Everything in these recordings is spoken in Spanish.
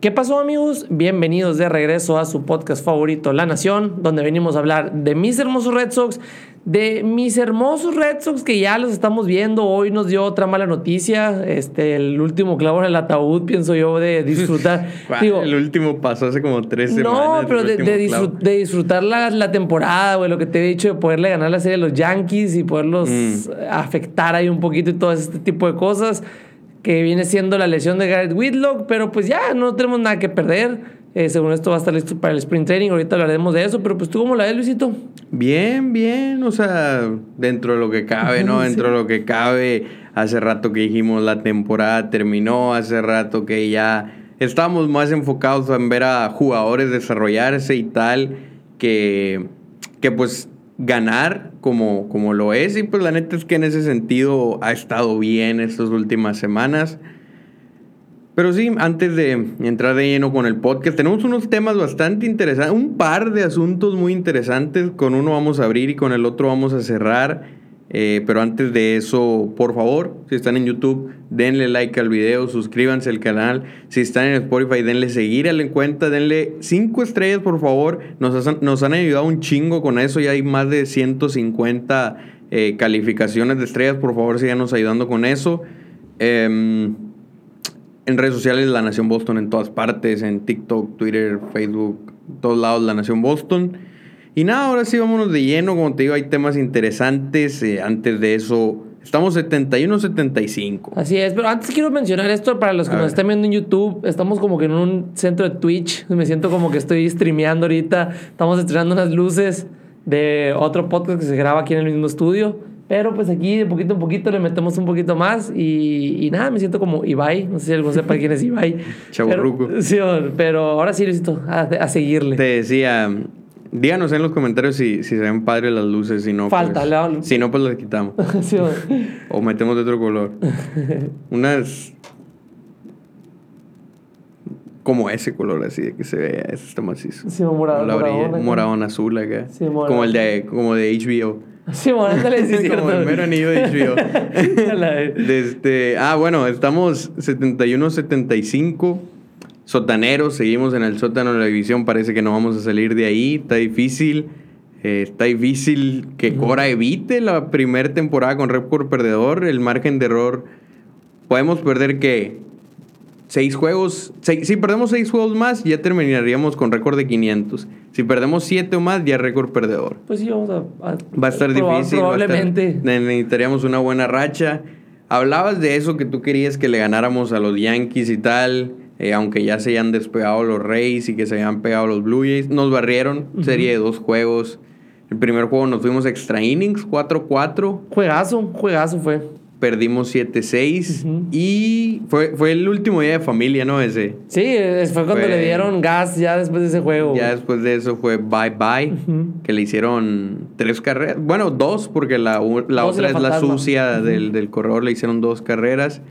¿Qué pasó amigos? Bienvenidos de regreso a su podcast favorito, La Nación, donde venimos a hablar de mis hermosos Red Sox, de mis hermosos Red Sox que ya los estamos viendo. Hoy nos dio otra mala noticia, este, el último clavo en el ataúd, pienso yo, de disfrutar. Digo, el último pasó hace como tres semanas. No, pero de, de, disfrutar la, la temporada, güey, lo que te he dicho, de poderle ganar la serie a los Yankees y poderlos mm. afectar ahí un poquito y todo este tipo de cosas que viene siendo la lesión de Garrett Whitlock, pero pues ya no tenemos nada que perder. Eh, según esto va a estar listo para el sprint training, ahorita hablaremos de eso, pero pues tú cómo la ves, Luisito. Bien, bien, o sea, dentro de lo que cabe, ¿no? Dentro de lo que cabe, hace rato que dijimos la temporada terminó, hace rato que ya estábamos más enfocados en ver a jugadores desarrollarse y tal, que, que pues ganar como, como lo es. Y pues la neta es que en ese sentido ha estado bien estas últimas semanas. Pero sí, antes de entrar de lleno con el podcast, tenemos unos temas bastante interesantes, un par de asuntos muy interesantes. Con uno vamos a abrir y con el otro vamos a cerrar. Eh, pero antes de eso, por favor, si están en YouTube, denle like al video, suscríbanse al canal. Si están en Spotify, denle seguir a la cuenta, denle 5 estrellas, por favor. Nos, nos, han ayudado un chingo con eso. Ya hay más de 150 eh, calificaciones de estrellas. Por favor, síganos ayudando con eso. Em, en redes sociales, La Nación Boston en todas partes, en TikTok, Twitter, Facebook, todos lados, La Nación Boston. Y nada, ahora sí vámonos de lleno. Como te digo, hay temas interesantes. Eh, antes de eso, estamos 71-75. Así es, pero antes quiero mencionar esto para los que nos estén viendo en YouTube. Estamos como que en un centro de Twitch. Me siento como que estoy streameando ahorita. Estamos estrenando unas luces de otro podcast que se graba aquí en el mismo estudio. Pero pues aquí de poquito en poquito le metemos un poquito más y, nada, me siento como Ibai. No sé si alguno sepa quién es Ibai. Chaburruco. Sí, pero ahora sí necesito a, a seguirle. Te decía, Díganos en los comentarios si, si se ven padres las luces, si no. Falta, pues, Si no, pues las quitamos. o metemos de otro color. Unas. Como ese color así, de que se vea, ese está macizo. Sí, morado. Un moradón azul acá. Sí, como el de, como de HBO. Sí, ándale, sí, Como el mero anillo de HBO. Desde, ah, bueno, estamos 71-75. Sotaneros, seguimos en el sótano de la división, parece que no vamos a salir de ahí, está difícil. Eh, está difícil que Cora evite la primera temporada con récord perdedor. El margen de error. Podemos perder que seis juegos. si perdemos seis juegos más, ya terminaríamos con récord de 500. Si perdemos siete o más, ya récord perdedor. Pues sí, vamos a. va a estar difícil. Probablemente. necesitaríamos una buena racha. Hablabas de eso que tú querías que le ganáramos a los Yankees y tal. Eh, aunque ya se hayan despegado los Rays y que se hayan pegado los Blue Jays, nos barrieron, serie de dos juegos. El primer juego nos fuimos extra innings, 4-4. Juegazo, juegazo fue. Perdimos 7-6 y fue, fue el último día de familia, ¿no? Ese. Sí, fue cuando le dieron gas ya después de ese juego. Ya después de eso fue bye bye, que le hicieron tres carreras. Bueno, dos, porque la, la otra es la sucia del, del corredor, le hicieron dos carreras.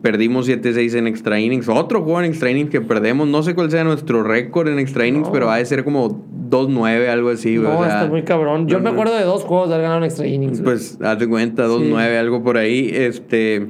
Perdimos 7-6 en extra innings. Otro juego en extra innings que perdemos. No sé cuál sea nuestro récord en extra innings, pero ha de ser como 2-9, algo así. No, está muy cabrón. Yo me acuerdo de dos juegos de haber ganado en extra innings. Pues hazte cuenta, 2-9, algo por ahí. Este.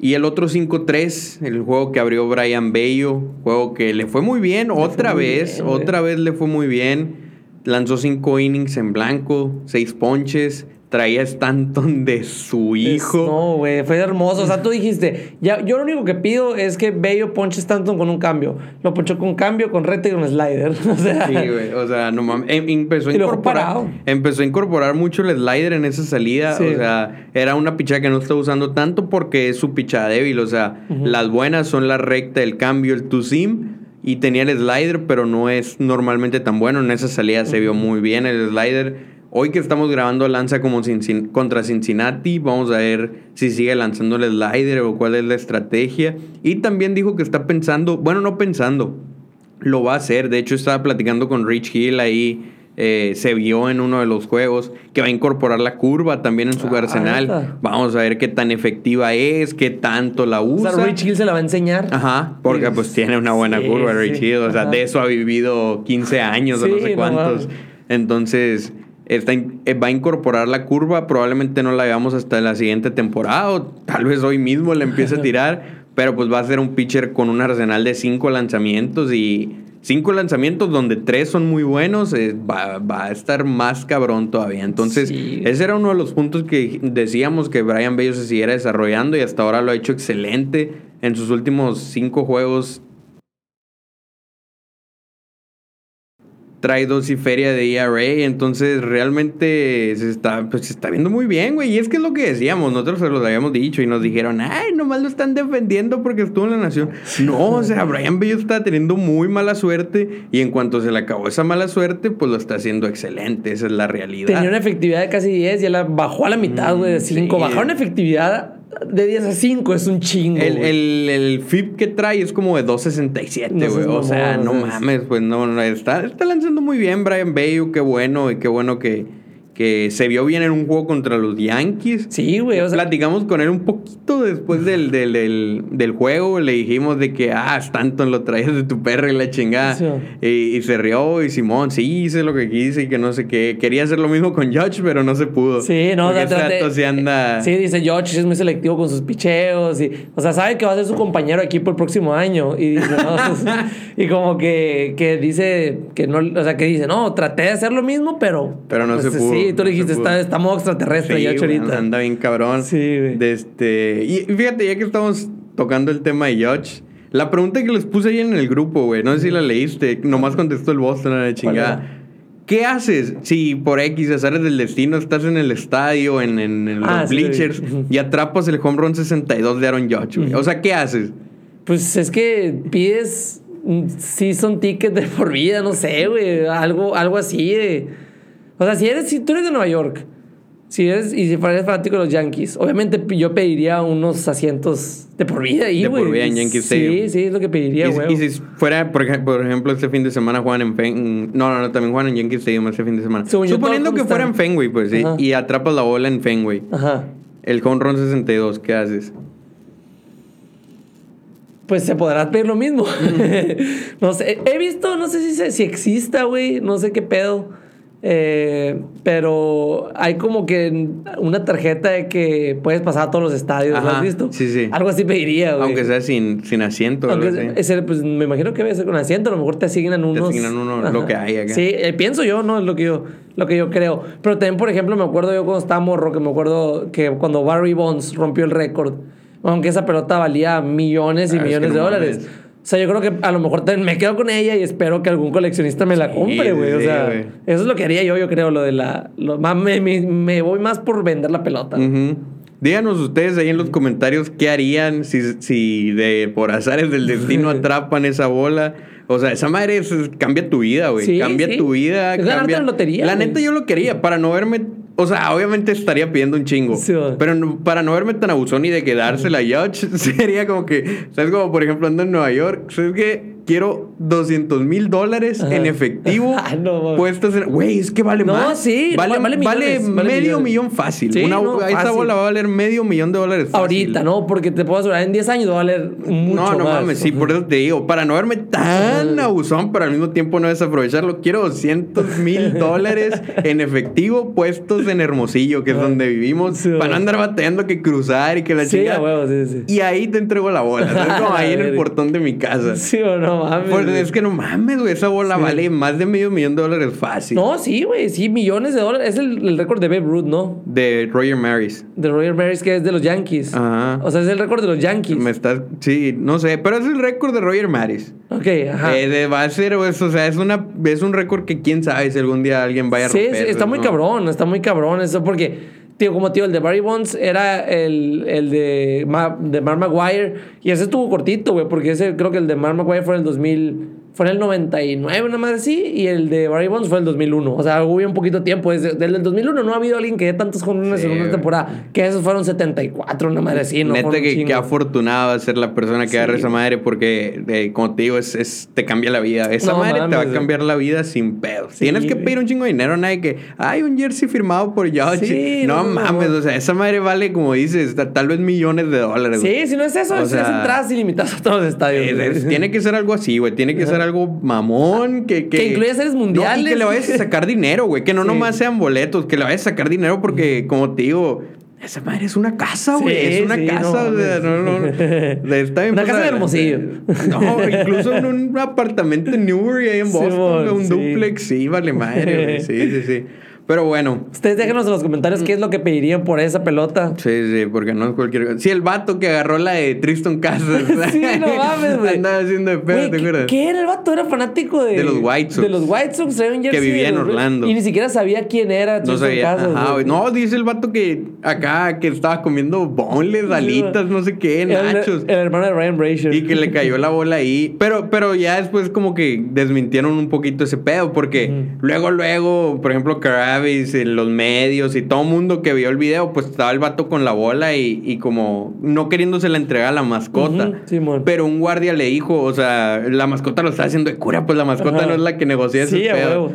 Y el otro 5-3, el juego que abrió Brian Bello. Juego que le fue muy bien, otra vez. otra vez le fue muy bien. Lanzó 5 innings en blanco, 6 ponches traía Stanton de su hijo. no, güey, fue hermoso. O sea, tú dijiste, ya, yo lo único que pido es que Bello ponche Stanton con un cambio. Lo ponchó con cambio, con rete y con slider. O sea, sí, güey. O sea, no mames. Em, empezó a incorporar. Empezó a incorporar mucho el slider en esa salida. O sea, era una pichada que no está usando tanto porque es su pichada débil. O sea, las buenas son la recta, el cambio, el two sim. Y tenía el slider, pero no es normalmente tan bueno. En esa salida se vio muy bien el slider Hoy que estamos grabando lanza como contra Cincinnati, vamos a ver si sigue lanzando el slider o cuál es la estrategia. Y también dijo que está pensando, bueno, no pensando, lo va a hacer. De hecho, estaba platicando con Rich Hill ahí. Eh, se vio en uno de los juegos que va a incorporar la curva también en su ah, arsenal. Vamos a ver qué tan efectiva es, qué tanto la usa. O sea, Rich Hill se la va a enseñar. Ajá, porque pues tiene una buena curva Rich Hill. O sea, de eso ha vivido 15 años o no sé cuántos. Entonces, eh, va a incorporar la curva, probablemente no la veamos hasta la siguiente temporada o tal vez hoy mismo le empiece a tirar, Pero pues va a ser un pitcher con un arsenal de cinco lanzamientos y cinco lanzamientos donde tres son muy buenos, eh, va, va, a estar más cabrón todavía. Entonces, Sí. ese era uno de los puntos que decíamos que Brian Bello se siguiera desarrollando y hasta ahora lo ha hecho excelente en sus últimos cinco juegos. Trae dos y feria de ERA, entonces realmente se está, pues, se está viendo muy bien, güey. Y es que es lo que decíamos, nosotros se los habíamos dicho y nos dijeron, ay, nomás lo están defendiendo porque estuvo en la nación. No, o sea, Brian Bello está teniendo muy mala suerte y en cuanto se le acabó esa mala suerte, pues lo está haciendo excelente, esa es la realidad. Tenía una efectividad de casi 10 y la bajó a la mitad, güey, de 5. sí. Bajar una efectividad de 10 a 5 es un chingo. El, el, el FIP que trae es como de 2.67, No güey. o sea, no o sea, es- mames, pues no, no, está, está lanzando muy bien Brian Bayo, qué bueno, y qué bueno que, que se vio bien en un juego contra los Yankees. Sí, güey, o sea, Platicamos con él un poquito después del, del, del, del juego. Le dijimos de que, ah, Stanton lo traes de tu perra y la chingada. Sí. Y, y se rió. Y Simón, sí, hice lo que quise y que no sé qué. Quería hacer lo mismo con Judge, pero no se pudo. Sí, no, Porque o sea, ese trate- vato sí anda. Sí, dice George es muy selectivo con sus picheos. Y, o sea, sabe que va a ser su compañero de equipo el próximo año. Y dice, no, y como que, que dice que no, o sea, que dice, no, traté de hacer lo mismo, pero. Pero no se pudo, Sí, tú no le dijiste, pudo. está, modo extraterrestre, Sí, güey, ahorita. Anda bien cabrón. Sí, güey. De este, y fíjate, ya que estamos tocando el tema de Judge, la pregunta que les puse ahí en el grupo, güey, no sé si la leíste, nomás contestó el Boston a la chingada. ¿Qué haces si por X azares del destino estás en el estadio, en, en- en Ah, los sí, lo vi. bleachers y atrapas el home run 62 de Aaron Judge, güey? O sea, ¿qué haces? Pues es que pides un season ticket de por vida, no sé, güey. Algo, algo así de. O sea, si eres, si tú eres de Nueva York, si eres, y si eres fanático de los Yankees, obviamente yo pediría unos asientos de por vida ahí, De por vida en Yankee Sí, Stadium. sí, es lo que pediría, Y, güey. y si fuera, por, ej- por ejemplo, este fin de semana juegan en Fenway. No, no, no, también juegan en Yankee Stadium este fin de semana. Según yo, Suponiendo que fuera en Fenway, pues sí, Ajá. y atrapas la bola en Fenway. Ajá. El home run 62, ¿qué haces? Pues se podrá pedir lo mismo. no sé, he visto, no sé si, se- si exista, güey, no sé qué pedo. Eh, pero hay como que una tarjeta de que puedes pasar a todos los estadios, ¿lo Ajá, has visto? sí, sí. Algo así pediría, güey. Aunque sea sin, sin asiento. Aunque algo así. ese, pues, me imagino que debe ser con asiento, a lo mejor te asignan unos. asignan uno, lo que hay acá. Sí, eh, pienso yo, ¿no? Es lo que yo, lo que yo creo. Pero también, por ejemplo, me acuerdo yo cuando estaba morro, que me acuerdo que cuando Barry Bonds rompió el récord, aunque esa pelota valía millones y Ah, es millones que de no dólares. mames. O sea, yo creo que a lo mejor me quedo con ella y espero que algún coleccionista me la compre, güey. o sea, eso es lo que haría yo, yo creo, lo de la. Lo, más, me, me- me voy más por vender la pelota. Díganos ustedes ahí en los comentarios qué harían si, si de por azares del destino atrapan esa bola. O sea, esa madre es- cambia tu vida, güey. Sí, cambia sí. tu vida. Es ganarte cambia... la lotería, La neta yo lo quería para no verme... O sea, obviamente estaría pidiendo un chingo. Sí, pero no- para no verme tan abusón y de quedársela Judge, sería como que... ¿Sabes? Como por ejemplo ando en Nueva York. ¿Sabes qué? Quiero 200 mil dólares en efectivo Ah, no, puestos en... Güey, es que vale No, más. sí, Vale, vale vale, millones, vale medio millones. millón fácil. Sí, Una, no, esa fácil. bola va a valer medio millón de dólares fácil. Ahorita, ¿no? Porque te puedo asegurar, en 10 años va a valer mucho No, no más. mames, sí, por eso te digo, para no verme tan abusón, pero al mismo tiempo no desaprovecharlo, quiero 200 mil dólares en efectivo puestos en Hermosillo, que es donde vivimos, Sí, para no andar batallando que cruzar y que la Sí, a chingada. huevo, sí, sí. Y ahí te entrego la bola. Como ahí en el portón de mi casa. Sí o no mames. Pues güey. es que no mames, güey, esa bola Sí. vale más de medio millón de dólares fácil. No, sí, güey, sí, millones de dólares. Es el, el récord de Babe Ruth, ¿no? De Roger Maris. De Roger Maris, que es de los Yankees. Ajá. O sea, es el récord de los Yankees. Me estás, sí, no sé, pero es el récord de Roger Maris. Ok, ajá. Eh, de- va a ser, pues, o sea, es una es un récord que quién sabe si algún día alguien vaya a romper. sí, está ¿no? muy cabrón, está muy cabrón eso, porque, tío, como tío, el de Barry Bonds era el, el de, Ma- de Mark Maguire, y ese estuvo cortito, güey, porque ese creo que el de Mark Maguire fue en el 2000, fue en el 99, una madre así, y el de Barry Bonds fue el 2001. O sea, hubo un poquito tiempo. Desde, desde el 2001 no ha habido alguien que dé tantos jonrones Sí, en una temporada, que esos fueron 74, una madre así, ¿no? Neta que, que afortunado a ser la persona que Sí. agarre esa madre porque, eh, como te digo, es, es- te cambia la vida. Esa No madre te va mames, a cambiar la vida sin pedos. Sí, Tienes que pedir un chingo de dinero, nadie que, hay un jersey firmado por. Sí, no, no, mames, o sea, esa madre vale, como dices, ta- tal vez millones de dólares. Sí, si no es eso, O es, sea, entradas ilimitadas a todos los estadios. Tiene que ser algo así, güey. Tiene que ser algo mamón. Que, Que incluya series No, y mundiales. que le vayas a sacar dinero, güey. Que no Sí. nomás sean boletos. Que le vayas a sacar dinero porque, como te digo, esa madre es una casa, güey. Sí, es una sí, casa. no o sea, no, no, no. Está bien Una casa de Hermosillo. No, incluso en un apartamento en Newbury, ahí en Boston, un duplex. Sí, vale madre, güey. Sí, sí, sí. Pero bueno, Ustedes déjenos en los comentarios qué es lo que pedirían por esa pelota. Sí, sí, porque no es cualquier cosa. Sí, el vato que agarró la de Tristan Casas. Sí, no mames, güey. Andaba haciendo de pedo, Güey, ¿te ¿qué- acuerdas? ¿Qué era el vato? Era fanático de... De los White Sox. De los White Sox. jersey vivía en Orlando. Y ni siquiera sabía quién era No Tristan sabía. Casas, Ajá, güey. güey. No, dice el vato que acá que estaba comiendo bonles, alitas, no sé qué, El, nachos. el hermano de Ryan Brazier. Y que le cayó la bola ahí. Pero, pero ya después como que desmintieron un poquito ese pedo. Porque Ujú. luego, luego, por ejemplo, En los medios y todo mundo que vio el video, pues estaba el vato con la bola y, y como no queriéndose la entregar a la mascota. Pero un guardia le dijo, o sea, la mascota lo está haciendo de cura, pues la mascota Ajá. no es la que negocia ese Sí, pedo.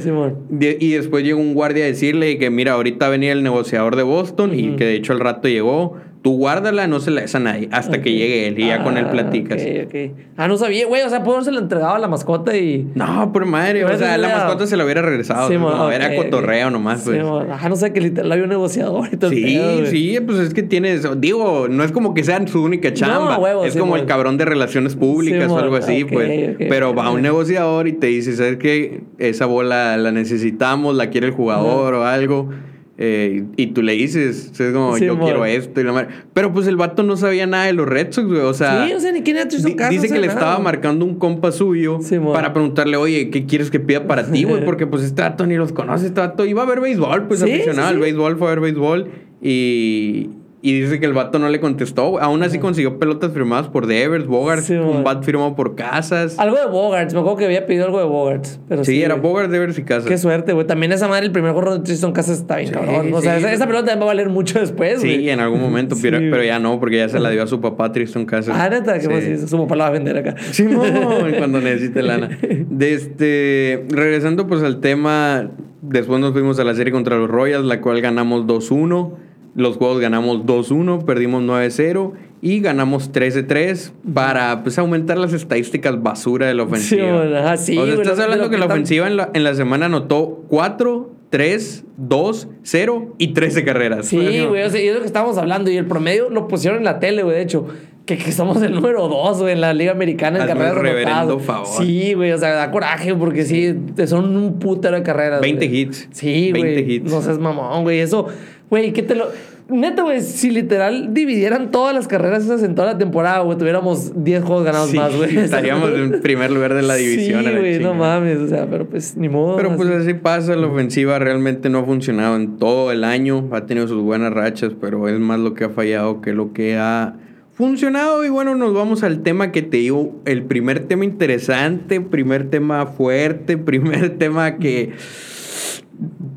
De- y después llegó un guardia a decirle que, mira, ahorita venía el negociador de Boston y que de hecho al rato llegó. Tú guárdala, no se la des a nadie hasta que llegue él y ya con él Ah, platicas. ok, ok. Ah, no sabía, güey. O sea, pudo se lo entregaba a la mascota y. No, por madre. Pero O sea, la mascota se la hubiera regresado. Sí, no, era cotorreo nomás, Sí, pues. mon. Ajá, no sé que literal había un negociador y todo Sí, pedo, sí, pues es que tienes, digo, no es como que sean su única chamba, huevo, es sí, como el cabrón de relaciones públicas Sí, o algo así, pues. Pero va un negociador y te dice, ¿sabes qué? Esa bola la necesitamos, la quiere el jugador o algo. Eh, y tú le dices, es como, Sí, yo mon. quiero esto y la madre. Pero pues el vato no sabía nada de los Red Sox, güey. O sea, Sí, o sea, ni quién era Di- Casas, Dice no que le sé estaba nada. marcando un compa suyo Sí, para preguntarle, oye, ¿qué quieres que pida para ti, güey? Porque pues este vato ni los conoce, este vato iba a ver béisbol, pues Sí, aficionado sí, al béisbol, fue a ver béisbol y, y dice que el vato no le contestó. Aún así consiguió pelotas firmadas por Devers, Bogart, Sí, un bat firmado por Casas. Algo de Bogarts. Me acuerdo que había pedido algo de Bogarts. Pero sí, sí, era güey. Bogart, Devers y Casas. Qué suerte, güey. También esa madre, el primer gorro de Tristan Casas está bien Sí, cabrón. O sea, sí. esa, esa pelota también va a valer mucho después, güey. Sí, en algún momento, pero, Sí, pero ya no, porque ya se la dio a su papá Tristan Casas. Ah, neta, que Sí. sí. su papá la va a vender acá. Simón, cuando necesite lana. De este, regresando pues al tema, después nos fuimos a la serie contra los Royals, la cual ganamos 2-1. Los juegos ganamos 2-1, perdimos 9-0 y ganamos 13-3 para pues aumentar las estadísticas basura de la ofensiva. Sí, sí, o sea, estás hablando que la ofensiva en la, en la semana anotó 4, 3, 2, 0 y 13 carreras. Sí, güey, o sea, y es lo que estábamos hablando. Y el promedio lo pusieron en la tele, güey, de hecho. Que, que somos el número dos, güey, en la Liga Americana en Hazme carreras reverendo favor. Sí, güey, o sea, da coraje porque sí, son un putero de carreras. 20 güey. hits. Sí, 20 güey. hits. No seas mamón, güey. Eso, güey, ¿qué te lo. Neta, güey, si literal dividieran todas las carreras esas en toda la temporada, güey, tuviéramos 10 juegos ganados Sí, más, güey. estaríamos en primer lugar de la división. Sí, güey, no mames, o sea, pero pues ni modo. Pero pues así. así pasa, la ofensiva realmente no ha funcionado en todo el año, ha tenido sus buenas rachas, pero es más lo que ha fallado que lo que ha funcionado. Y bueno, nos vamos al tema que te digo, el primer tema interesante, primer tema fuerte, primer tema que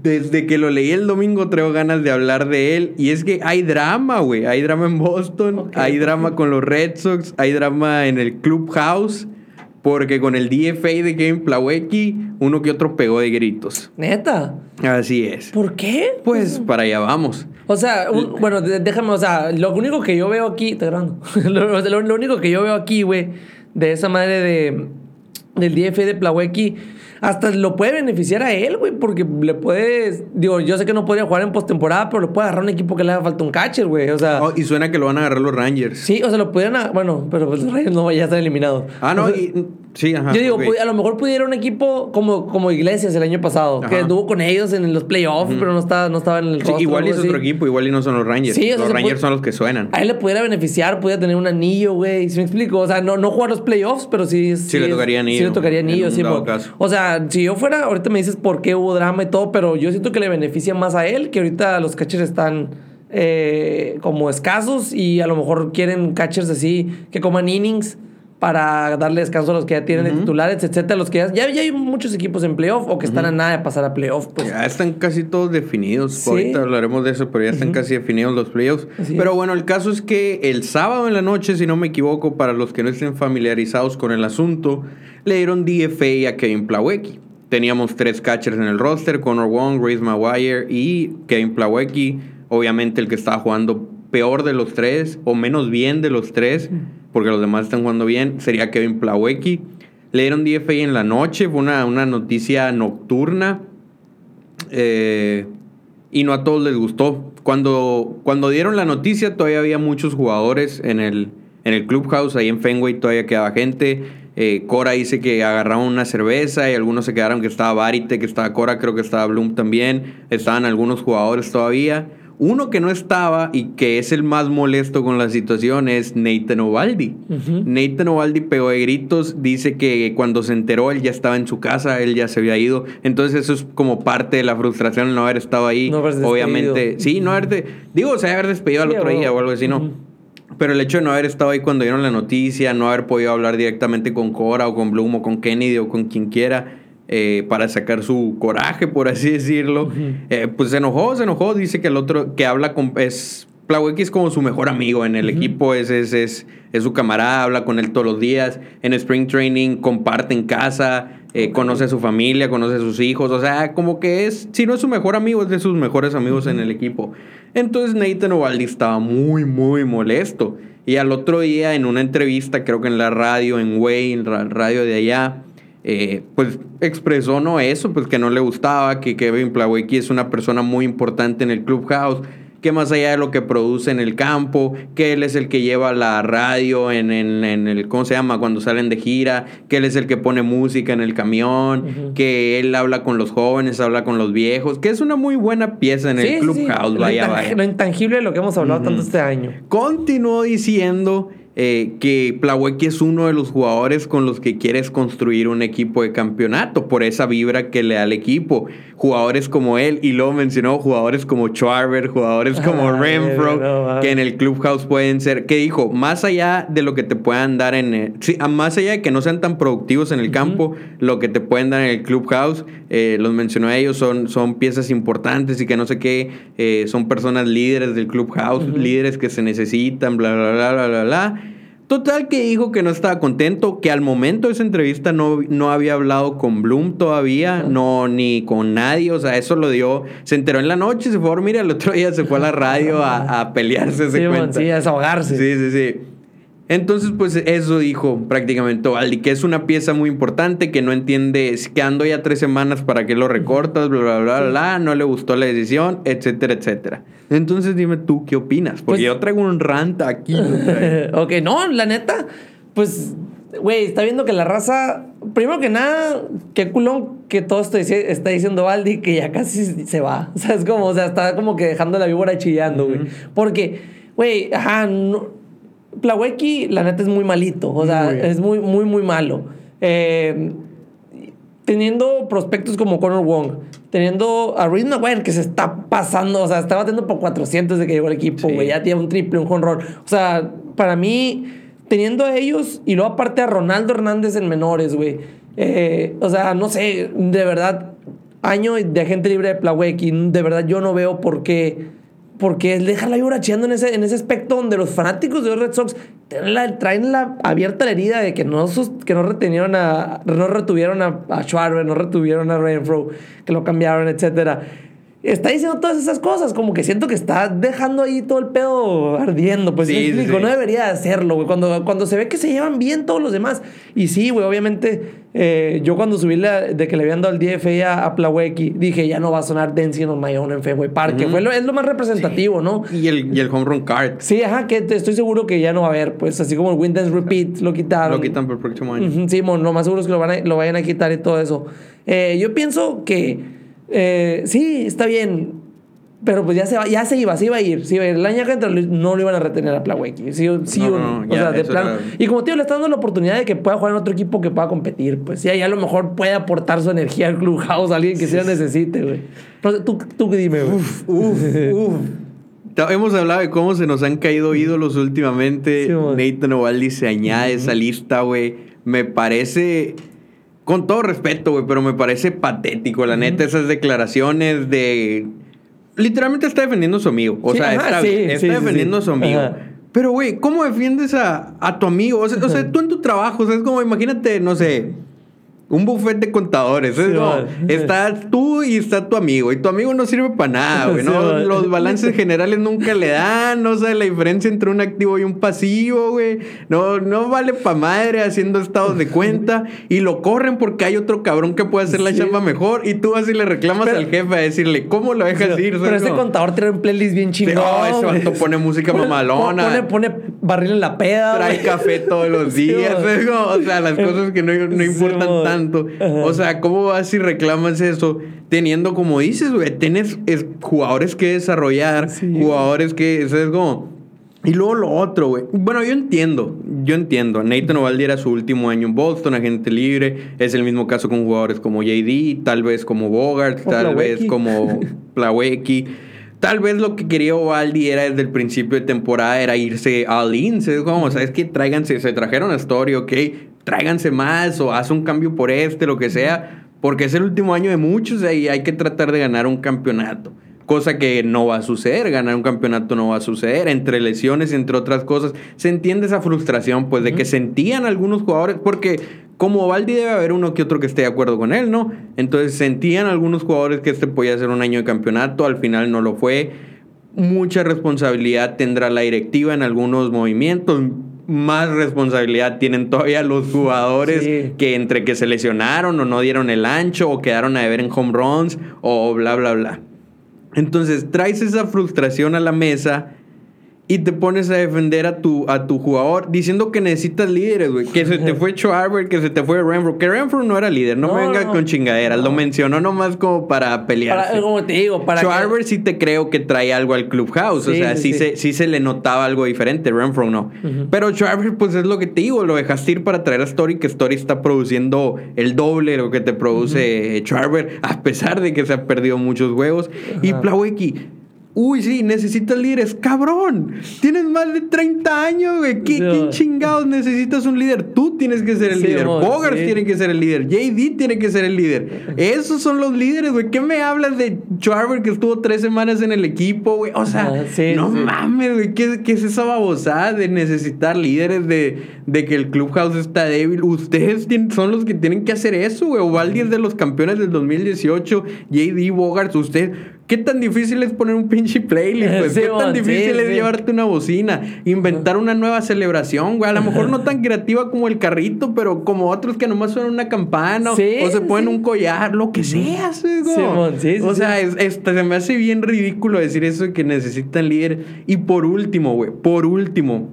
desde que lo leí el domingo traigo ganas de hablar de él. Y es que hay drama, güey, hay drama en Boston, hay drama con los Red Sox, hay drama en el Clubhouse. Porque con el DFA de Game Plawecki, uno que otro pegó de gritos. Neta. Así es. ¿Por qué? Pues para allá vamos. O sea, un- bueno, déjame, o sea, lo único que yo veo aquí, te grabando. lo, lo- lo único que yo veo aquí, güey, de esa madre de del DF de Plawecki, hasta lo puede beneficiar a él, güey, porque le puedes, digo, yo sé que no podría jugar en postemporada, pero le puede agarrar un equipo que le haga falta un catcher, güey, o sea, Oh, y suena que lo van a agarrar los Rangers. sí, o sea, lo pudieran, bueno, pero pues los Reyes no ya están eliminados. Ah, no, O sea, y, sí, ajá. yo digo, a lo mejor pudiera un equipo como, como Iglesias el año pasado, que estuvo con ellos en los playoffs, pero no estaba, no estaba en el Sí, roster, igual es otro equipo, igual y no son los Rangers. Sí, o sea, los Rangers puede- son los que suenan. A él le pudiera beneficiar, pudiera tener un anillo, güey. ¿Sí me explico? O sea, no, no jugar los playoffs, pero sí. Sí le tocaría anillo, Sí le tocaría anillo, sí. caso. O sea, si yo fuera, ahorita me dices por qué hubo drama y todo, pero yo siento que le beneficia más a él, que ahorita los catchers están eh, como escasos y a lo mejor quieren catchers así que coman innings para darle descanso a los que ya tienen de titulares, etcétera. Los que ya, ya, ya hay muchos equipos en playoff o que están a nada de pasar a playoff, pues. Ya están casi todos definidos. Sí. Ahorita hablaremos de eso, pero ya están casi definidos los playoffs. Así pero bueno, el caso es que el sábado en la noche, si no me equivoco, para los que no estén familiarizados con el asunto, le dieron DFA a Kevin Plawecki. Teníamos tres catchers en el roster, Connor Wong, Grace Maguire y Kevin Plawecki. Obviamente el que estaba jugando peor de los tres, o menos bien de los tres, porque los demás están jugando bien, sería Kevin Plawecki. Le dieron DFA en la noche, fue una, una noticia nocturna. Eh, y no a todos les gustó cuando, cuando dieron la noticia todavía había muchos jugadores en el, en el clubhouse, ahí en Fenway todavía quedaba gente. Eh, Cora dice que agarraron una cerveza y algunos se quedaron que estaba Barite, que estaba Cora, creo que estaba Bloom también. Estaban algunos jugadores todavía. Uno que no estaba y que es el más molesto con la situación es Nathan Ovaldi. Nathan Ovaldi pegó de gritos, dice que cuando se enteró él ya estaba en su casa, él ya se había ido. Entonces eso es como parte de la frustración no haber estado ahí. No Obviamente, sí, no haberte, digo, o sea, haber despedido al otro día o algo así, no. Pero el hecho de no haber estado ahí cuando dieron la noticia, no haber podido hablar directamente con Cora o con Bloom o con Kennedy o con quien quiera, eh, para sacar su coraje, por así decirlo. Eh, pues se enojó, se enojó, dice que el otro que habla con... Es, Plawecki es como su mejor amigo en el equipo, es, es, es, es, su camarada, habla con él todos los días. En Spring Training comparte en casa, eh, conoce a su familia, conoce a sus hijos. O sea, como que es, si no es su mejor amigo, es de sus mejores amigos en el equipo. Entonces Nathan Ovaldi estaba muy, muy molesto. Y al otro día, en una entrevista, creo que en la radio, en Way, en la radio de allá, eh, pues expresó no eso, pues que no le gustaba, que Kevin Plawecki es una persona muy importante en el clubhouse, que más allá de lo que produce en el campo, que él es el que lleva la radio en, el, ¿cómo se llama? Cuando salen de gira, que él es el que pone música en el camión, que él habla con los jóvenes, habla con los viejos, que es una muy buena pieza en el clubhouse, vaya, vaya. Lo intangible de lo que hemos hablado tanto este año. Continuó diciendo eh, que Plawecki es uno de los jugadores con los que quieres construir un equipo de campeonato por esa vibra que le da al equipo. Jugadores como él, y luego mencionó jugadores como Charver, jugadores como Renfro, que en el clubhouse pueden ser, que dijo, más allá de lo que te puedan dar en, el, sí, más allá de que no sean tan productivos en el campo, lo que te pueden dar en el clubhouse, eh, los mencionó a ellos, son, son piezas importantes y que no sé qué, eh, son personas líderes del clubhouse, líderes que se necesitan, bla, bla, bla, bla, bla, bla. Total que dijo que no estaba contento, que al momento de esa entrevista no, no había hablado con Bloom todavía, no ni con nadie, o sea, eso lo dio, se enteró en la noche, se fue a dormir, el otro día se fue a la radio a, a pelearse, se cuenta. sí, a desahogarse. Sí, sí, sí. Entonces, pues eso dijo prácticamente Ovaldi, que es una pieza muy importante, que no entiende, que ando ya tres semanas para que lo recortas, bla, bla, bla, bla, no le gustó la decisión, etcétera, etcétera. Entonces dime tú, ¿qué opinas? Porque pues yo traigo un rant aquí. ok, no, la neta, pues, güey, está viendo que la raza, primero que nada, qué culón que todo esto está diciendo Ovaldi que ya casi se va. O sea, es como, o sea, está como que dejando la víbora chillando, güey. Porque, güey, ajá, no Plawecki, la neta, es muy malito. O sea, es muy, muy, muy malo. Eh, teniendo prospectos como Conor Wong, teniendo a Reed Maguire que se está pasando, o sea, está batiendo por 400 de que llegó el equipo, güey. Ya tiene un triple, un honrón. O sea, para mí, teniendo a ellos y luego aparte a Ronaldo Hernández en menores, güey. Eh, o sea, no sé, de verdad, año de gente libre de Plawecki, de verdad yo no veo por qué porque él deja la vibra en ese, en ese aspecto donde los fanáticos de los Red Sox traen la, abierta la herida de que no, que no retenieron a, no retuvieron a, a Schwarber, no retuvieron a Renfro, que lo cambiaron, etcétera está diciendo todas esas cosas, como que siento que está dejando ahí todo el pedo ardiendo. Pues sí, no debería hacerlo, güey. Cuando, cuando se ve que se llevan bien todos los demás. Y sí, güey, obviamente, eh, yo cuando subí la, de que le habían dado el DFA a, a Plawecki, dije, ya no va a sonar Dancing on My Own en Fenway Park, que fue lo, es lo más representativo, ¿no? Y el, y el home run card. Sí, ajá, que estoy seguro que ya no va a haber, pues así como el Wind Dance Repeat lo quitaron. Lo quitan por el próximo año. sí, lo más seguro es que lo, van lo vayan a quitar y todo eso. Eh, yo pienso que eh, sí, está bien. Pero pues ya se, va, ya se iba, se iba a ir. Se iba a ir. El año que entra no lo iban a retener a Plawecki. Sí, sí o, sea, de plano. Y como tío, le está dando la oportunidad de que pueda jugar en otro equipo que pueda competir. Pues sí, ahí a lo mejor puede aportar su energía al clubhouse a alguien que sí, la necesite, güey. Tú, tú dime, güey. Uf, uf, uf. Hemos hablado de cómo se nos han caído ídolos últimamente. Nathan Ovaldi se añade a esa lista, güey. Me parece con todo respeto, güey, pero me parece patético, la neta, esas declaraciones de. Literalmente está defendiendo a su amigo. O sea, está, defendiendo a su amigo. Pero, güey, ¿cómo defiendes a, tu amigo? O sea, tú en tu trabajo, o sea, es como, imagínate, no sé, un buffet de contadores. ¿eh? No, estás tú y está tu amigo. Y tu amigo no sirve para nada, güey. ¿no? Los balances generales nunca le dan. No sabe la diferencia entre un activo y un pasivo, güey. No, no vale para madre haciendo estados de cuenta. Y lo corren porque hay otro cabrón que puede hacer la chamba mejor. Y tú vas y le reclamas al jefe a decirle, ¿cómo lo dejas ir? Pero ese contador tiene un playlist bien chingón. No, ese vato pone música mamalona. Pone, pone barril en la peda. Trae café todos los días. o sea, las cosas que no, no importan tanto o sea, ¿cómo vas y reclamas eso? Teniendo, como dices, güey, tienes jugadores que desarrollar, jugadores que. Eso es como. Y luego lo otro, güey. Bueno, yo entiendo, yo entiendo. Nathan Ovaldi era su último año en Boston, agente libre. Es el mismo caso con jugadores como JD, tal vez como Bogart, tal vez como Plawecki. Tal vez lo que quería Ovaldi era desde el principio de temporada era irse al Lince. Es como, ¿sabes qué? Tráiganse, se trajeron a Story, ok tráiganse más o haz un cambio por este, lo que sea, porque es el último año de muchos y hay que tratar de ganar un campeonato. Cosa que no va a suceder, ganar un campeonato no va a suceder, entre lesiones, entre otras cosas. Se entiende esa frustración, pues, de que sentían algunos jugadores, porque como Valdi debe haber uno que otro que esté de acuerdo con él, ¿no? Entonces sentían algunos jugadores que este podía ser un año de campeonato, al final no lo fue. Mucha responsabilidad tendrá la directiva en algunos movimientos más responsabilidad tienen todavía los jugadores que entre que se lesionaron o no dieron el ancho o quedaron a ver en home runs o bla, bla, bla. Entonces traes esa frustración a la mesa y te pones a defender a tu, a tu jugador diciendo que necesitas líderes, güey. Que se te fue Schwarber, que se te fue Renfro. Que Renfro no era líder, no, me venga con chingaderas. Lo mencionó nomás como para pelear. Como te digo, para. Schwarber sí te creo que trae algo al clubhouse. o sea, sí, Se, sí se le notaba algo diferente. Renfro no. Pero Schwarber, pues es lo que te digo. Lo dejaste ir para traer a Story, que Story está produciendo el doble de lo que te produce Schwarber, a pesar de que se ha perdido muchos juegos. Y Plawecki Uy, sí, necesitas líderes. Cabrón, tienes más de 30 años, güey. ¿Qué, chingados necesitas un líder? Tú tienes que ser el líder. Bogart tiene que ser el líder. JD tiene que ser el líder. Esos son los líderes, güey. ¿Qué me hablas de Charver que estuvo tres semanas en el equipo, güey? O sea, no mames, güey. ¿Qué, es esa babosada de necesitar líderes, de, de que el clubhouse está débil? Ustedes son los que tienen que hacer eso, güey. Ovaldi es de los campeones del 2018. JD, Bogart, usted ¿Qué tan difícil es poner un pinche playlist? Pues? ¿Qué tan difícil es llevarte una bocina? Inventar una nueva celebración, güey. A lo mejor no tan creativa como el carrito, pero como otros que nomás suenan una campana o se ponen un collar, lo que sea, güey. o sea, se me hace bien ridículo decir eso de que necesitan líder. Y por último, güey, por último,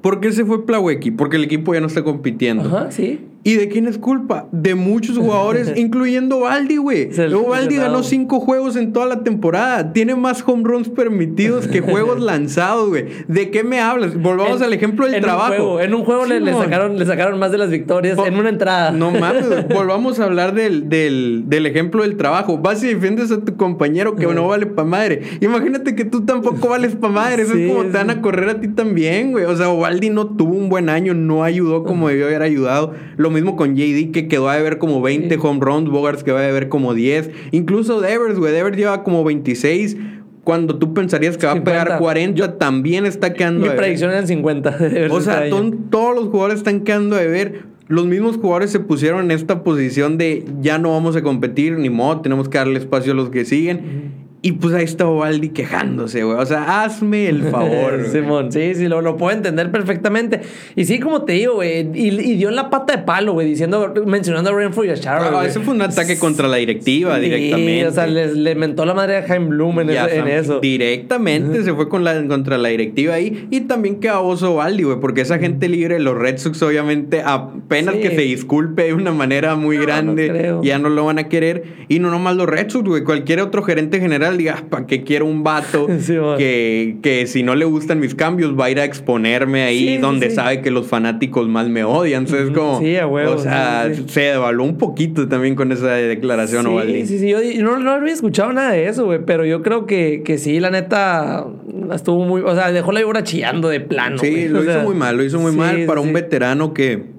¿por qué se fue Plawecki? Porque el equipo ya no está compitiendo. Ajá, sí. ¿Y de quién es culpa? De muchos jugadores, incluyendo Baldi, güey. Luego Baldi ganó cinco juegos en toda la temporada. Tiene más home runs permitidos que juegos lanzados, güey. ¿De qué me hablas? Volvamos al ejemplo del trabajo. En un juego le, sacaron, le sacaron más de las victorias en una entrada. No mames, volvamos a hablar del, del, ejemplo del trabajo. Vas y defiendes a tu compañero que no vale pa' madre. Imagínate que tú tampoco vales pa' madre. Eso es como te van a correr a ti también, güey. O sea, Baldi no tuvo un buen año, no ayudó como debió haber ayudado. Lo mismo con JD, que quedó a ver como 20 home runs, Bogarts que va a ver como 10. Incluso Devers, güey, Devers lleva como 26 cuando tú pensarías que va a pegar 40, también está quedando. Mi predicción era 50. O sea, todos los jugadores están quedando de ver. Los mismos jugadores se pusieron en esta posición de ya no vamos a competir, ni modo, tenemos que darle espacio a los que siguen. Y pues ahí está Ovaldi quejándose, güey. O sea, hazme el favor. Simón, sí, sí, lo, lo, puedo entender perfectamente. Y sí, como te digo, güey, y, dio en la pata de palo, güey, diciendo, mencionando a Renfrew y a Charlotte. No, ese fue un ataque contra la directiva directamente. O sea, le, mentó la madre a Jaime Bloom en, eso. Directamente se fue con la, contra la directiva ahí. Y también que a Ovaldi, güey, porque esa gente libre, los Red Sox, obviamente, apenas que se disculpe de una manera muy grande, ya no lo van a querer. Y no nomás los Red Sox, güey, cualquier otro gerente general digas, ¿para qué quiero un vato que, que, si no le gustan mis cambios va a ir a exponerme ahí donde sabe que los fanáticos más me odian? Entonces, como. O sea, se devaluó un poquito también con esa declaración, Sí, sí, sí. Yo no, no había escuchado nada de eso, güey, pero yo creo que, que sí, la neta estuvo muy. O sea, dejó la vibra chillando de plano. Sí, lo hizo muy mal, lo hizo muy mal para un veterano que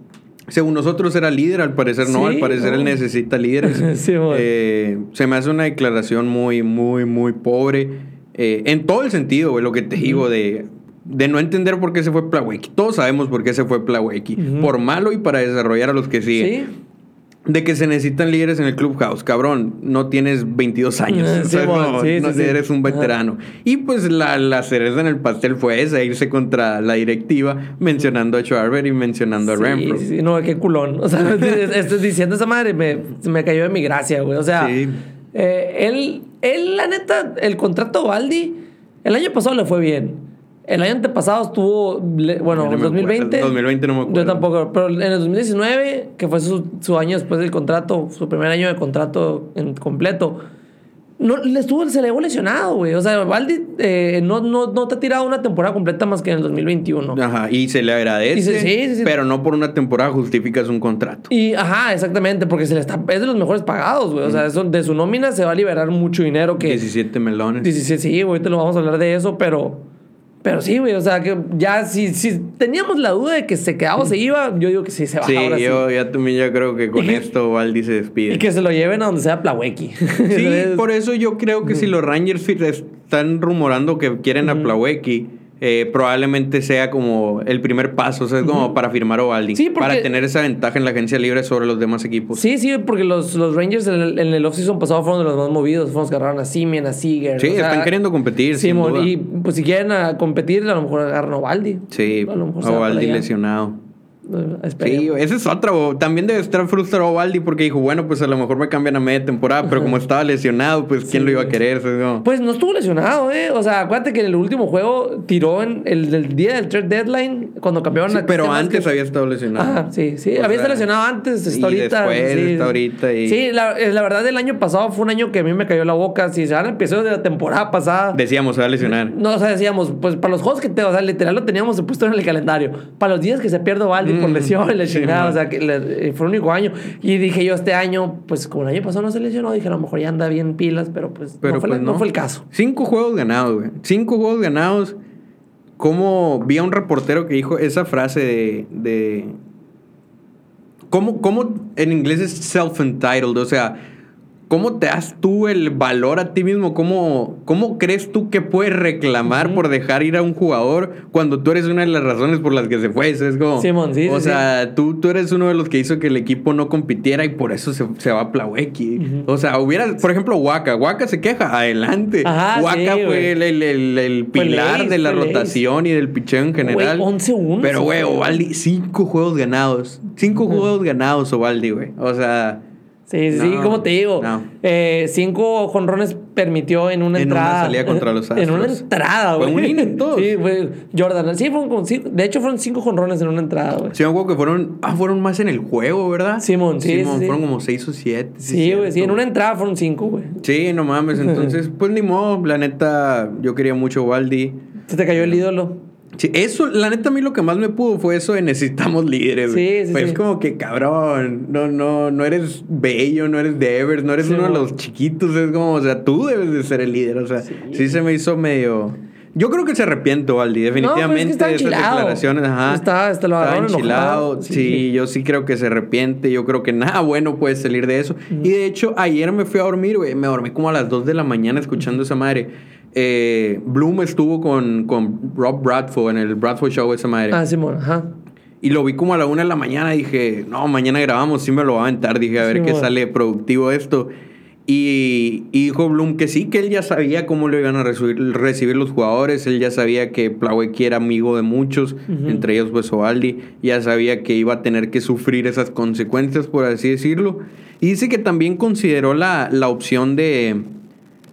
según nosotros era líder, al parecer no, al parecer él necesita líderes. Eh, se me hace una declaración muy, muy, muy pobre. Eh, en todo el sentido, güey, lo que te digo de, de no entender por qué se fue Plawecki. Todos sabemos por qué se fue Plawecki. Por malo y para desarrollar a los que siguen. De que se necesitan líderes en el clubhouse. Cabrón, no tienes 22 años. Sí, o sea, bueno, no, sí, no sí, eres un veterano. Y pues la, la cereza en el pastel fue esa, irse contra la directiva, mencionando a Schwarber y mencionando a Renfro. sí, sí, no, qué culón. O sea, estoy diciendo esa madre, me, me cayó de mi gracia, güey. O sea, eh, él, él, la neta, el contrato Baldi, el año pasado le fue bien. El año antepasado estuvo, bueno, No me en 2020. acuerdo. 2020 no me acuerdo. Yo tampoco, pero en el 2019, que fue su, su año después del contrato, su primer año de contrato en completo, no, le estuvo, se le llevó lesionado, güey. O sea, Baldi eh, no, no, no te ha tirado una temporada completa más que en el 2021. Ajá, y se le agradece, se- sí, sí, sí. pero no por una temporada justificas un contrato. Y, ajá, exactamente, porque se le está, es de los mejores pagados, güey. O sea, eso, de su nómina se va a liberar mucho dinero que... 17 melones. 17, sí, güey, te lo vamos a hablar de eso, pero... Pero sí, güey, o sea, que ya si, si teníamos la duda de que se quedaba o se iba, yo digo que sí se va Sí, ahora sí. yo ya también ya creo que con esto Valdi se despide. Y que se lo lleven a donde sea Plaweki. Sí, por eso yo creo que si los Rangers están rumorando que quieren a Plawecki, eh, probablemente sea como el primer paso, o sea, es como para firmar a Ovaldi. Sí, porque- Para tener esa ventaja en la agencia libre sobre los demás equipos. Sí, sí, porque los, los Rangers en el, en el offseason pasado fueron de los más movidos. Fueron los que agarraron a Simeon, a Seager. Sí, o sea, están queriendo competir, sin duda. y pues si quieren a competir, a lo mejor agarran a Ovaldi. Sí, a lo mejor Ovaldi lesionado. Esperemos. Sí, ese es otro. También debe estar frustrado Ovaldi porque dijo, bueno, pues a lo mejor me cambian a media temporada, pero como estaba lesionado, pues quién Sí. lo iba a querer. No. Pues no estuvo lesionado, ¿eh? O sea, acuérdate que en el último juego tiró en el, día del trade deadline cuando cambiaron Sí, a pero antes había estado lesionado. Ajá, sí, sí. O Había estado lesionado antes, está ahorita. después, sí. está ahorita y- Sí, la, eh, la verdad, el año pasado fue un año que a mí me cayó la boca. Si se van empezó de la temporada pasada. Decíamos, se va a lesionar. No, o sea, decíamos, pues para los juegos que te, o sea, literal lo teníamos puesto en el calendario. Para los días que se pierde Valdi por Mm, lesión, le sí, chingada, o sea, que le- eh, fue el único año. Y dije yo, este año, pues como el año pasado no se lesionó, dije a lo mejor ya anda bien pilas, pero pues, Pero no, fue, pues la- no fue el caso. Cinco juegos ganados, güey. Cinco juegos ganados. Como vi a un reportero que dijo esa frase de. de ¿Cómo, cómo en inglés es self-entitled? O sea, ¿cómo te das tú el valor a ti mismo? ¿Cómo, cómo crees tú que puedes reclamar por dejar ir a un jugador cuando tú eres una de las razones por las que se fue? Eso es como. Simón, sí, O sí, sea, Tú, tú eres uno de los que hizo que el equipo no compitiera y por eso se, se va a Plawecki. O sea, hubiera, por ejemplo, Waka. Waka se queja, adelante. Ajá, Waka fue el, el- el- pilar de la rotación y del picheo en general. Güey, 11-1 Pero, se güey. Ovaldi, cinco juegos ganados. Cinco juegos ganados, Ovaldi, güey. O sea, Sí, sí, como te digo, no. eh, cinco jonrones permitió en una En una entrada. salida contra los En una Astros. entrada, Fue güey. un inning todos. Sí, fue Jordan. Sí, fueron cinco- de hecho fueron cinco jonrones en una entrada, güey. sí me acuerdo que fueron, ah, fueron más en el juego, ¿verdad? Simón, sí, sí. Fueron como seis o siete. Sí, güey, sí, en una entrada fueron cinco, güey. Sí, no mames. Entonces, pues ni modo. La neta, yo quería mucho a Ovaldi. Se te cayó el ídolo. Sí, eso, la neta, a mí lo que más me pudo fue eso de necesitamos líderes. Sí, sí, Pues sí. es como que, cabrón, no, no, no eres bello, no eres Devers, no eres Sí, uno de los chiquitos. Es como, o sea, tú debes de ser el líder. O sea, sí, Sí. se me hizo medio. Yo creo que se arrepiento, Valdi, No, definitivamente. pues es que de esas declaraciones, ajá. Está- está- lo enchilado. Sí. yo sí creo que se arrepiente. Yo creo que nada bueno puede salir de eso. Y de hecho, ayer me fui a dormir, güey. Me dormí como a las 2 de la mañana escuchando esa madre. Eh, Bloom estuvo con, con Rob Bradford en el Bradford Show, esa madre. Ah, Simón, ajá. Y lo vi como a la una de la mañana. Dije, no, mañana grabamos, sí me lo va a aventar. Dije, a ver Sí, qué sale productivo esto. Y, y dijo Bloom que sí, que él ya sabía cómo lo iban a recibir, recibir los jugadores. Él ya sabía que Plawecki era amigo de muchos, entre ellos pues Ovaldi. Ya sabía que iba a tener que sufrir esas consecuencias, por así decirlo. Y dice que también consideró la, la opción de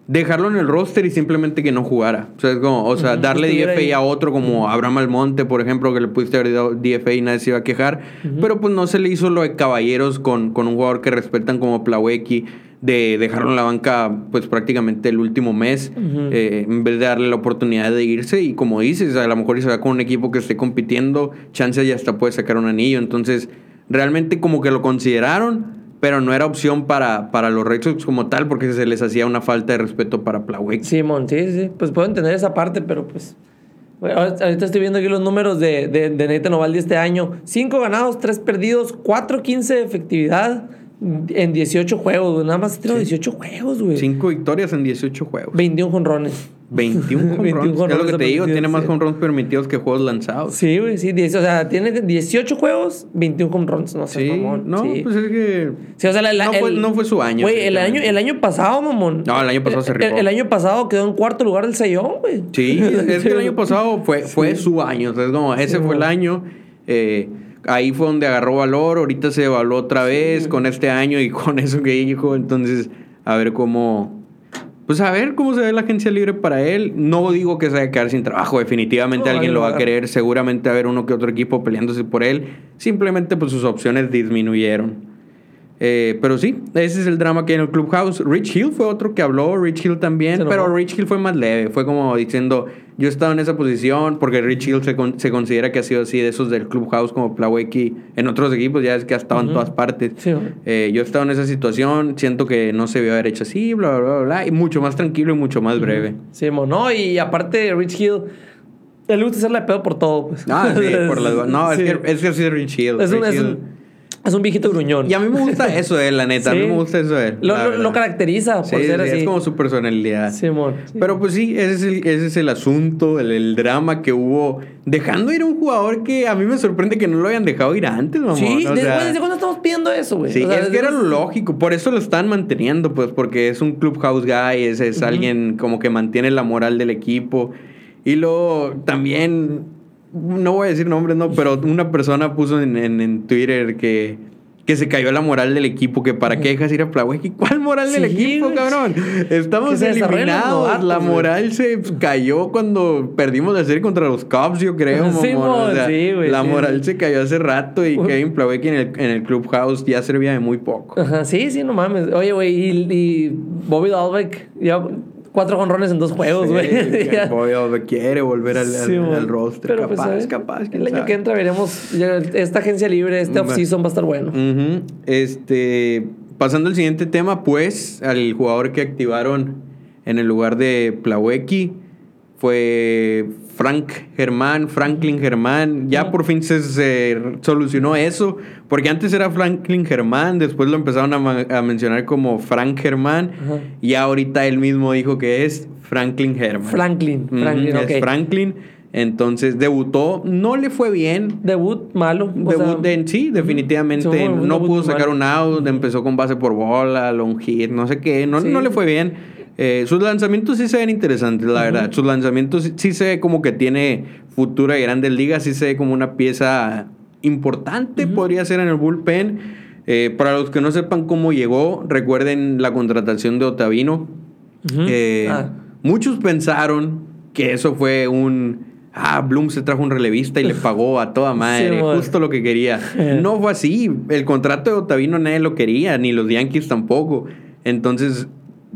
dejarlo en el roster y simplemente que no jugara. O sea, es como, o sea, Ujú, darle DFA ahí. a otro como Abraham Almonte, por ejemplo, que le pudiste haber dado DFA y nadie se iba a quejar. Pero pues no se le hizo lo de caballeros con, con un jugador que respetan como Plawecki, de dejarlo en la banca pues prácticamente el último mes, eh, en vez de darle la oportunidad de irse. Y como dices, a lo mejor se va con un equipo que esté compitiendo, chance ya hasta puede sacar un anillo. Entonces, realmente como que lo consideraron, pero no era opción para, para los Red Sox como tal, porque se les hacía una falta de respeto para Plawecki. Simón, sí, sí. Pues puedo entender esa parte, pero pues. Bueno, ahorita estoy viendo aquí los números de, de, de Nathan Ovaldi este año. 5 ganados, 3 perdidos, 4-15 de efectividad en 18 juegos. Nada más ha tirado 18 juegos, güey. Cinco victorias en 18 juegos. 21 jonrones. 21 home 21 runs. home Es lo que te digo, tiene más sí. home runs permitidos que juegos lanzados. Sí, güey, sí. 10 o sea, tiene 18 juegos, 21 home runs. No sé, Sí, mamón. no, sí. pues es que. Sí, o sea, la- la- no, fue, el- no fue su año. Güey, el año, el año pasado, mamón. No, el año pasado se rifó. el año pasado quedó en cuarto lugar del Sayón, güey. Sí, es que el año pasado fue, fue su año. Entonces, como ese fue el año. eh, ahí fue donde agarró valor. Ahorita se evaluó otra vez con este año y con eso que dijo. Entonces, a ver cómo. Pues a ver cómo se ve la agencia libre para él. No digo que se vaya a quedar sin trabajo. Definitivamente No, alguien lo va a querer. Seguramente va a haber uno que otro equipo peleándose por él. Simplemente pues sus opciones disminuyeron. Eh, pero sí, ese es el drama que hay en el Clubhouse. Rich Hill fue otro que habló, Rich Hill también, pero Rich Hill fue más leve. Fue como diciendo, yo he estado en esa posición porque Rich Hill se, con- se considera que ha sido así de esos del Clubhouse como Plawecki en otros equipos, ya es que ha estado en todas partes. Sí. Eh, yo he estado en esa situación, siento que no se vio haber hecho así, bla, bla, bla, bla, y mucho más tranquilo y mucho más breve. Sí, mo, no, y aparte Rich Hill, él gusta hacerle pedo por todo, pues. Ah, sí, por las... No, Sí. es, que, es que así es Rich Hill. Es un, Rich es, Hill. un, es un viejito gruñón. Y a mí me gusta eso de él, la neta. A mí me gusta eso de él. Lo, lo- lo caracteriza por Sí, ser sí, así. es como su personalidad. Simón. Pero pues sí, ese es el, ese es el asunto, el, el drama que hubo dejando ir a un jugador que a mí me sorprende que no lo hayan dejado ir antes, mamón. Sí, o desde, sea, ¿desde cuándo estamos pidiendo eso, güey? Sí, O sea, es que era lo lógico, por eso lo están manteniendo, pues, porque es un clubhouse guy, es, es alguien como que mantiene la moral del equipo. Y luego también, no voy a decir nombres, no, pero una persona puso en, en- en Twitter que, que se cayó la moral del equipo, que para qué dejas ir a Plawecki. ¿Cuál moral del Sí, equipo, güey. cabrón? Estamos eliminados. novatos, la güey. moral se cayó cuando perdimos la serie contra los Cubs, yo creo, Sí. O sea, sí, güey, la moral se cayó hace rato y. Kevin Plawecki en el, en el clubhouse ya servía de muy poco. Ajá, sí, sí, no mames. Oye, güey, y, y Bobby Dalbeck, ya cuatro jonrones en dos juegos, Sí, güey. Dalbec quiere volver al, al- Sí, al mon. roster. Pero, pues, capaz, ver, capaz. El año que entra veremos esta agencia libre, este Va. off-season va a estar bueno. Este, pasando al siguiente tema, pues, al jugador que activaron en el lugar de Plawecki fue Frank Germán, Franklin Germán. Ya por fin se, se solucionó eso, porque antes era Franklin Germán, después lo empezaron a, mencionar como Frank Germán, Ajá. y ahorita él mismo dijo que es Franklin Germán. Franklin, Franklin, es ok. Franklin. Entonces debutó, no le fue bien. Debut malo. Debut sea, en sí, definitivamente. sí, no pudo sacar malo. un out, empezó con base por bola, long hit, no sé qué. No, Sí. no le fue bien. Eh, sus lanzamientos sí se ven interesantes, la verdad. Sus lanzamientos sí, sí se ve como que tiene futuro y grandes ligas, sí se ve como una pieza importante, podría ser en el bullpen. Eh, para los que no sepan cómo llegó, recuerden la contratación de Otavino. Eh, Ah. Muchos pensaron que eso fue un... Ah, Bloom se trajo un relevista y le pagó a toda madre, Sí, justo lo que quería. No fue así. El contrato de Otavino nadie lo quería, ni los Yankees tampoco. Entonces,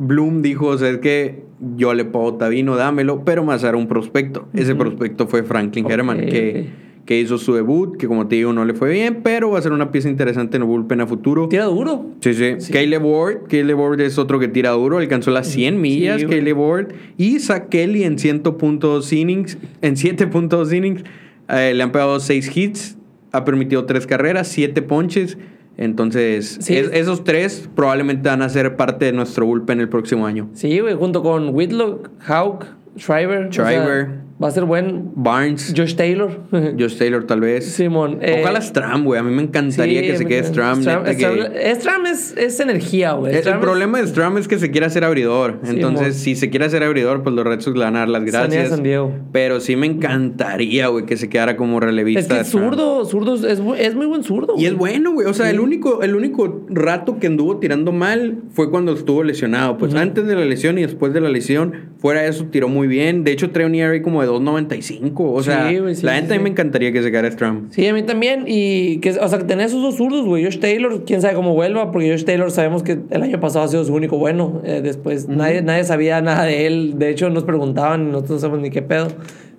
Bloom dijo, ¿sabes qué? Yo le pago a Otavino, dámelo, pero más era un prospecto. Ese prospecto fue Franklin Herman, que, que hizo su debut, que como te digo, no le fue bien, pero va a ser una pieza interesante en el bullpen a futuro. Tira duro. Sí, sí. Sí. Caleb Ward. Caleb Ward es otro que tira duro. Alcanzó las 100 millas, güey. Caleb Ward. Y Zach Kelly en 100.2 innings. En 7.2 innings. eh, le han pegado 6 hits. Ha permitido 3 carreras, 7 ponches. Entonces, Sí. es- esos tres probablemente van a ser parte de nuestro bullpen el próximo año. Sí, güey, junto con Whitlock, Hawk, Shriver. o sea, Shriver. Va a ser buen. Barnes, Josh Taylor. Josh Taylor tal vez. Simón. eh, Ojalá Stram, güey. A mí me encantaría sí, que se quede. Stram. Stram, neta que- Stram- es, es energía, güey. El, el Stram es- problema de Stram es que se quiere hacer abridor. Sí, Entonces, mon. si se quiere hacer abridor, pues los Red Sox le van a dar las gracias. San Diego. Pero sí me encantaría, güey, que se quedara como relevista. Es que es zurdo, zurdo, es, es muy buen zurdo. Y es bueno, güey. O sea, el, único, el único rato que anduvo tirando mal fue cuando estuvo lesionado. Pues antes de la lesión y después de la lesión, fuera de eso, tiró muy bien. De hecho, trae un ERA como de 2.95. O sea, Sí, güey, sí, la sí, neta a mí sí. me encantaría que se quedara Stram. Sí, a mí también. Y que, o sea, que tener esos dos zurdos, güey. Josh Taylor, quién sabe cómo vuelva, porque Josh Taylor sabemos que el año pasado ha sido su único bueno. Eh, después nadie, nadie sabía nada de él. De hecho, nos preguntaban y nosotros no sabemos ni qué pedo.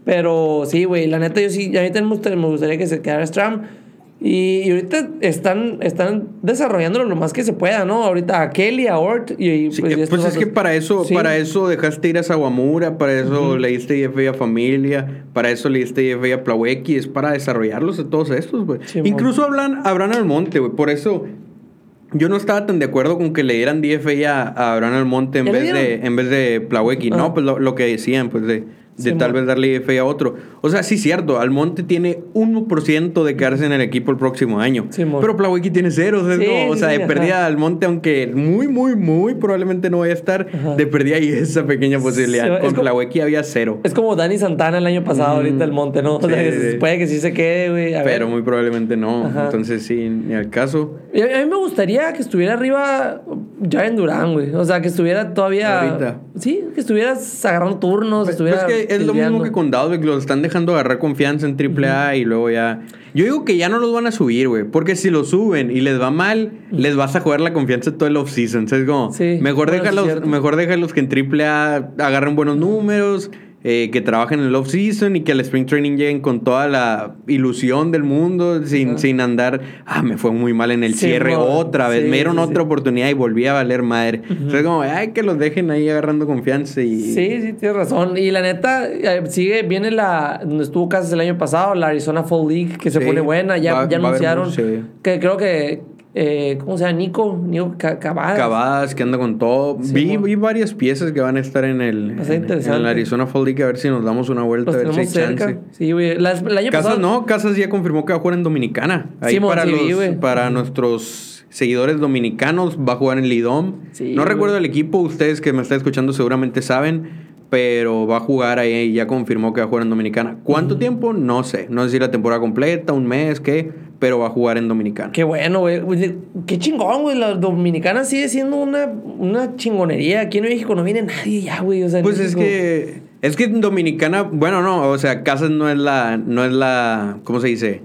Pero sí, güey, la neta, yo sí, a mí también me gustaría, me gustaría que se quedara Stram. Y, y ahorita están, están desarrollándolo lo más que se pueda, ¿no? Ahorita a Kelly, a Ort y, y, Sí, pues, y pues es que para eso, Sí. para eso dejaste ir a Sawamura, para eso le diste IFA a Familia, para eso le diste IFA a Plawecki, es para desarrollarlos a todos estos, güey. Sí, Incluso hablan, Abraham Almonte, güey. Por eso yo no estaba tan de acuerdo con que le dieran DFA a, a Abraham Almonte en ¿Ya le vez de, en vez de Plawecki. Ah. No, pues lo, lo que decían, pues de, de Sí, tal vez darle DFA a otro. O sea, sí, cierto, Almonte tiene 1% de quedarse en el equipo el próximo año. Sí, pero Plawecki tiene cero. O sea, Sí, como- o sea, de ajá. perdida Almonte, aunque muy, muy, muy probablemente no vaya a estar, Ajá. de perdida hay esa pequeña posibilidad. Con Plawecki había cero. Es como Dani Santana el año pasado, ahorita el Monte, ¿no? O sea, que puede que sí se quede, güey. a ver. Pero muy probablemente no. Ajá. Entonces, sí, ni al caso. Y A a mí me gustaría que estuviera arriba Jaren Durán, güey. O sea, que estuviera todavía. Ahorita. Sí, que estuvieras agarrando turnos, Pues estuviera. es que es lo mismo que con Dalbeck, los están dejando agarrar confianza en AAA y luego ya. Yo digo que ya no los van a subir, güey. Porque si los suben y les va mal, les vas a jugar la confianza todo el off-season. O sea, es como, Sí, mejor, bueno, déjalos, mejor déjalos que en AAA agarren buenos números, eh, que trabajen en el off-season y que al Spring Training lleguen con toda la ilusión del mundo, sin, sin andar, ah, me fue muy mal en el Sí, cierre otra vez, Sí, me dieron sí, otra oportunidad y volví a valer madre. O sea, es como, ay, que los dejen ahí agarrando confianza y... Sí, sí, tienes razón. Y la neta, eh, sigue, viene la. Donde estuvo Casas el año pasado, la Arizona Fall League, que se pone buena. Ya, va- ya anunciaron. Que creo que. Eh, ¿Cómo se llama? Nico. Nico Ca- Cavadas. Cavadas que anda con todo. Sí, vi, varias piezas que van a estar en el, en, interesante. en el Arizona Fall League a ver si nos damos una vuelta Los a ver si hay cerca. chance. Sí, güey. Las- El año Casas pasado. no, Casas ya confirmó que va a jugar en Dominicana. Ahí para, sí los- güey. para nuestros seguidores dominicanos va a jugar en Lidom. No güey. recuerdo el equipo, ustedes que me están escuchando seguramente saben, pero va a jugar ahí, ya confirmó que va a jugar en Dominicana. ¿Cuánto tiempo? No sé. No sé si la temporada completa, un mes, qué, pero va a jugar en Dominicana. Qué bueno, güey. Oye, Qué chingón, güey. La dominicana sigue siendo una, una chingonería. Aquí en México no viene nadie ya, güey. O sea, Pues es que es que en Dominicana, bueno, no, o sea, Casas no es la no es la ¿cómo se dice?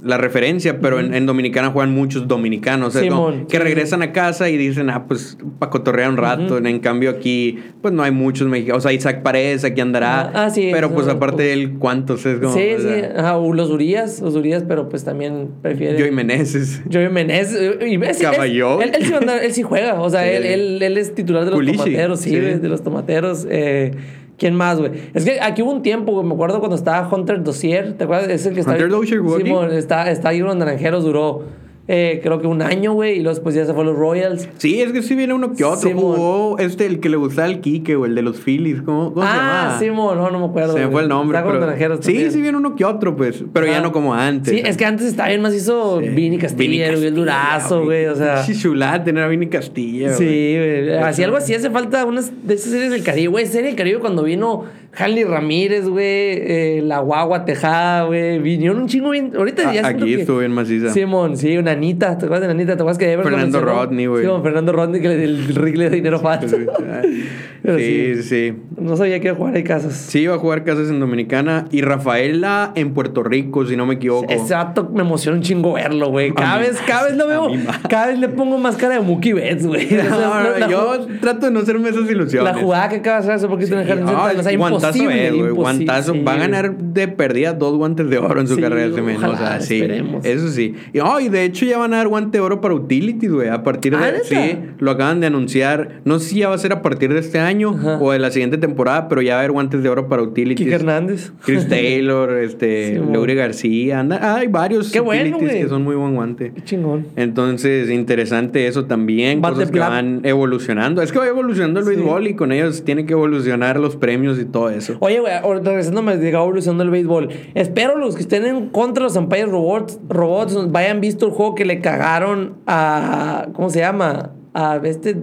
La referencia, pero en, en Dominicana juegan muchos dominicanos, Simón, que regresan a casa y dicen, "Ah, pues para cotorrear un rato." En cambio aquí pues no hay muchos mexicanos, o sea, Isaac Paredes aquí andará, Ah, ah, sí, pero pues aparte de él cuántos es como Sí, o sí. Ajá, los Urias, los Urias, pero pues también prefiere. Joey Meneses. Joey Menez. eh, y Caballó. es- Él, él sí él sí juega. O sea, Sí. él, él, él es titular de los tomateros, sí, sí. de los tomateros. Eh, ¿Quién más, güey? Es que aquí hubo un tiempo, güey. Me acuerdo cuando estaba Hunter Dossier. ¿Te acuerdas? Es el que está. ¿Hunter jugó aquí? Simón, está, está ahí en los naranjeros, duró. Eh, creo que un año, güey. Y luego después ya se fue a los Royals. Sí, es que sí viene uno que otro. Simón. Jugó este el que le gustaba el Quique o el de los Phillies, ¿cómo, cómo se ah, llama? Simón, no, no me acuerdo. Se me fue el nombre. Está pero- naranjeros sí, también. sí viene uno que otro, pues. Pero ya Ah. no como antes. Sí, es que antes estaba bien macizo Sí. Vini Castilla, güey, el durazo, güey. O sea. Sí, chulada tener a Vini Castilla, Sí, güey. güey. Así algo así hace falta unas de esas series del Caribe, güey. Serie del Caribe cuando vino Hanley Ramírez, güey. eh, la Guagua Tejada, güey. Vinieron un chingo bien. Ahorita ya Aquí estuvo bien maciza. Simón, sí, una Anita. ¿Te acuerdas de Anita? ¿Te acuerdas que Everton Fernando? Rodney, güey. Sí, Fernando Rodney que le, el Rick le dio dinero falso. Pero Sí, sí. sí. No sabía que iba a jugar ahí casas. Sí, iba a jugar Casas en Dominicana y Rafaela en Puerto Rico, si no me equivoco. Ese vato me emociona un chingo verlo, güey. Cada vez, cada vez lo veo. Cada vez le pongo más cara de Mookie Betts, güey. O sea, No, no, yo trato de no hacerme esas ilusiones. La jugada que acaba de hacer hace poquito en el Jardín Ay, Central, o sea, guantazo es, güey. imposible, Guantazo. sí, Va a güey. ganar de perdida dos guantes de oro en su Sí, carrera ese men. O sea, sí. esperemos. Eso sí. Y, oh, y de hecho ya van a dar guante de oro para Utilities, güey. A partir de. ¿Ah, sí, lo acaban de anunciar. No sé si ya va a ser a partir de este año Ajá. o de la siguiente temporada, pero ya va a haber guantes de oro para Utilities. Kike Hernández. Chris Taylor, este, Sí, García, anda, hay varios Qué bueno, utilities güey. que son muy buen guante. Qué chingón. Entonces, interesante eso también, Bate cosas que van evolucionando. Es que va evolucionando el béisbol y con ellos tiene que evolucionar los premios y todo eso. Oye, güey, regresándome de evolución del béisbol. Espero los que estén en contra de los Empire Robots, robots vayan visto el juego que le cagaron a. ¿Cómo se llama? A este.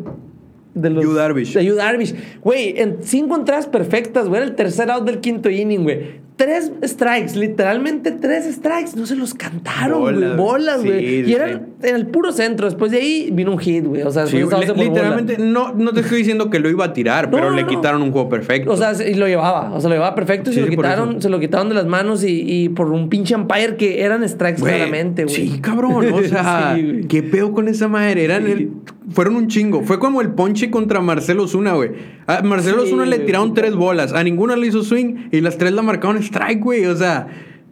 De los, Yu Darvish. De Yu Darvish. Güey, en cinco entradas perfectas, güey. Era el tercer out del quinto inning, güey. Tres strikes, literalmente tres strikes. No se los cantaron, güey. Bolas, güey. sí, y eran. En el puro centro. Después de ahí vino un hit, güey. O sea, Sí, bola. literalmente, no, no te estoy diciendo que lo iba a tirar, pero no, le no. quitaron un juego perfecto. O sea, y lo llevaba. O sea, lo llevaba perfecto y se lo quitaron, se lo quitaron de las manos y, y por un pinche umpire que eran strikes claramente, güey. Sí, cabrón. O sea, Sí, qué pedo con esa madre. Eran el- fueron un chingo. Fue como el ponche contra Marcelo Osuna, güey. A Marcelo Osuna le tiraron tres bolas. A ninguna le hizo swing y las tres la marcaron strike, güey. O sea,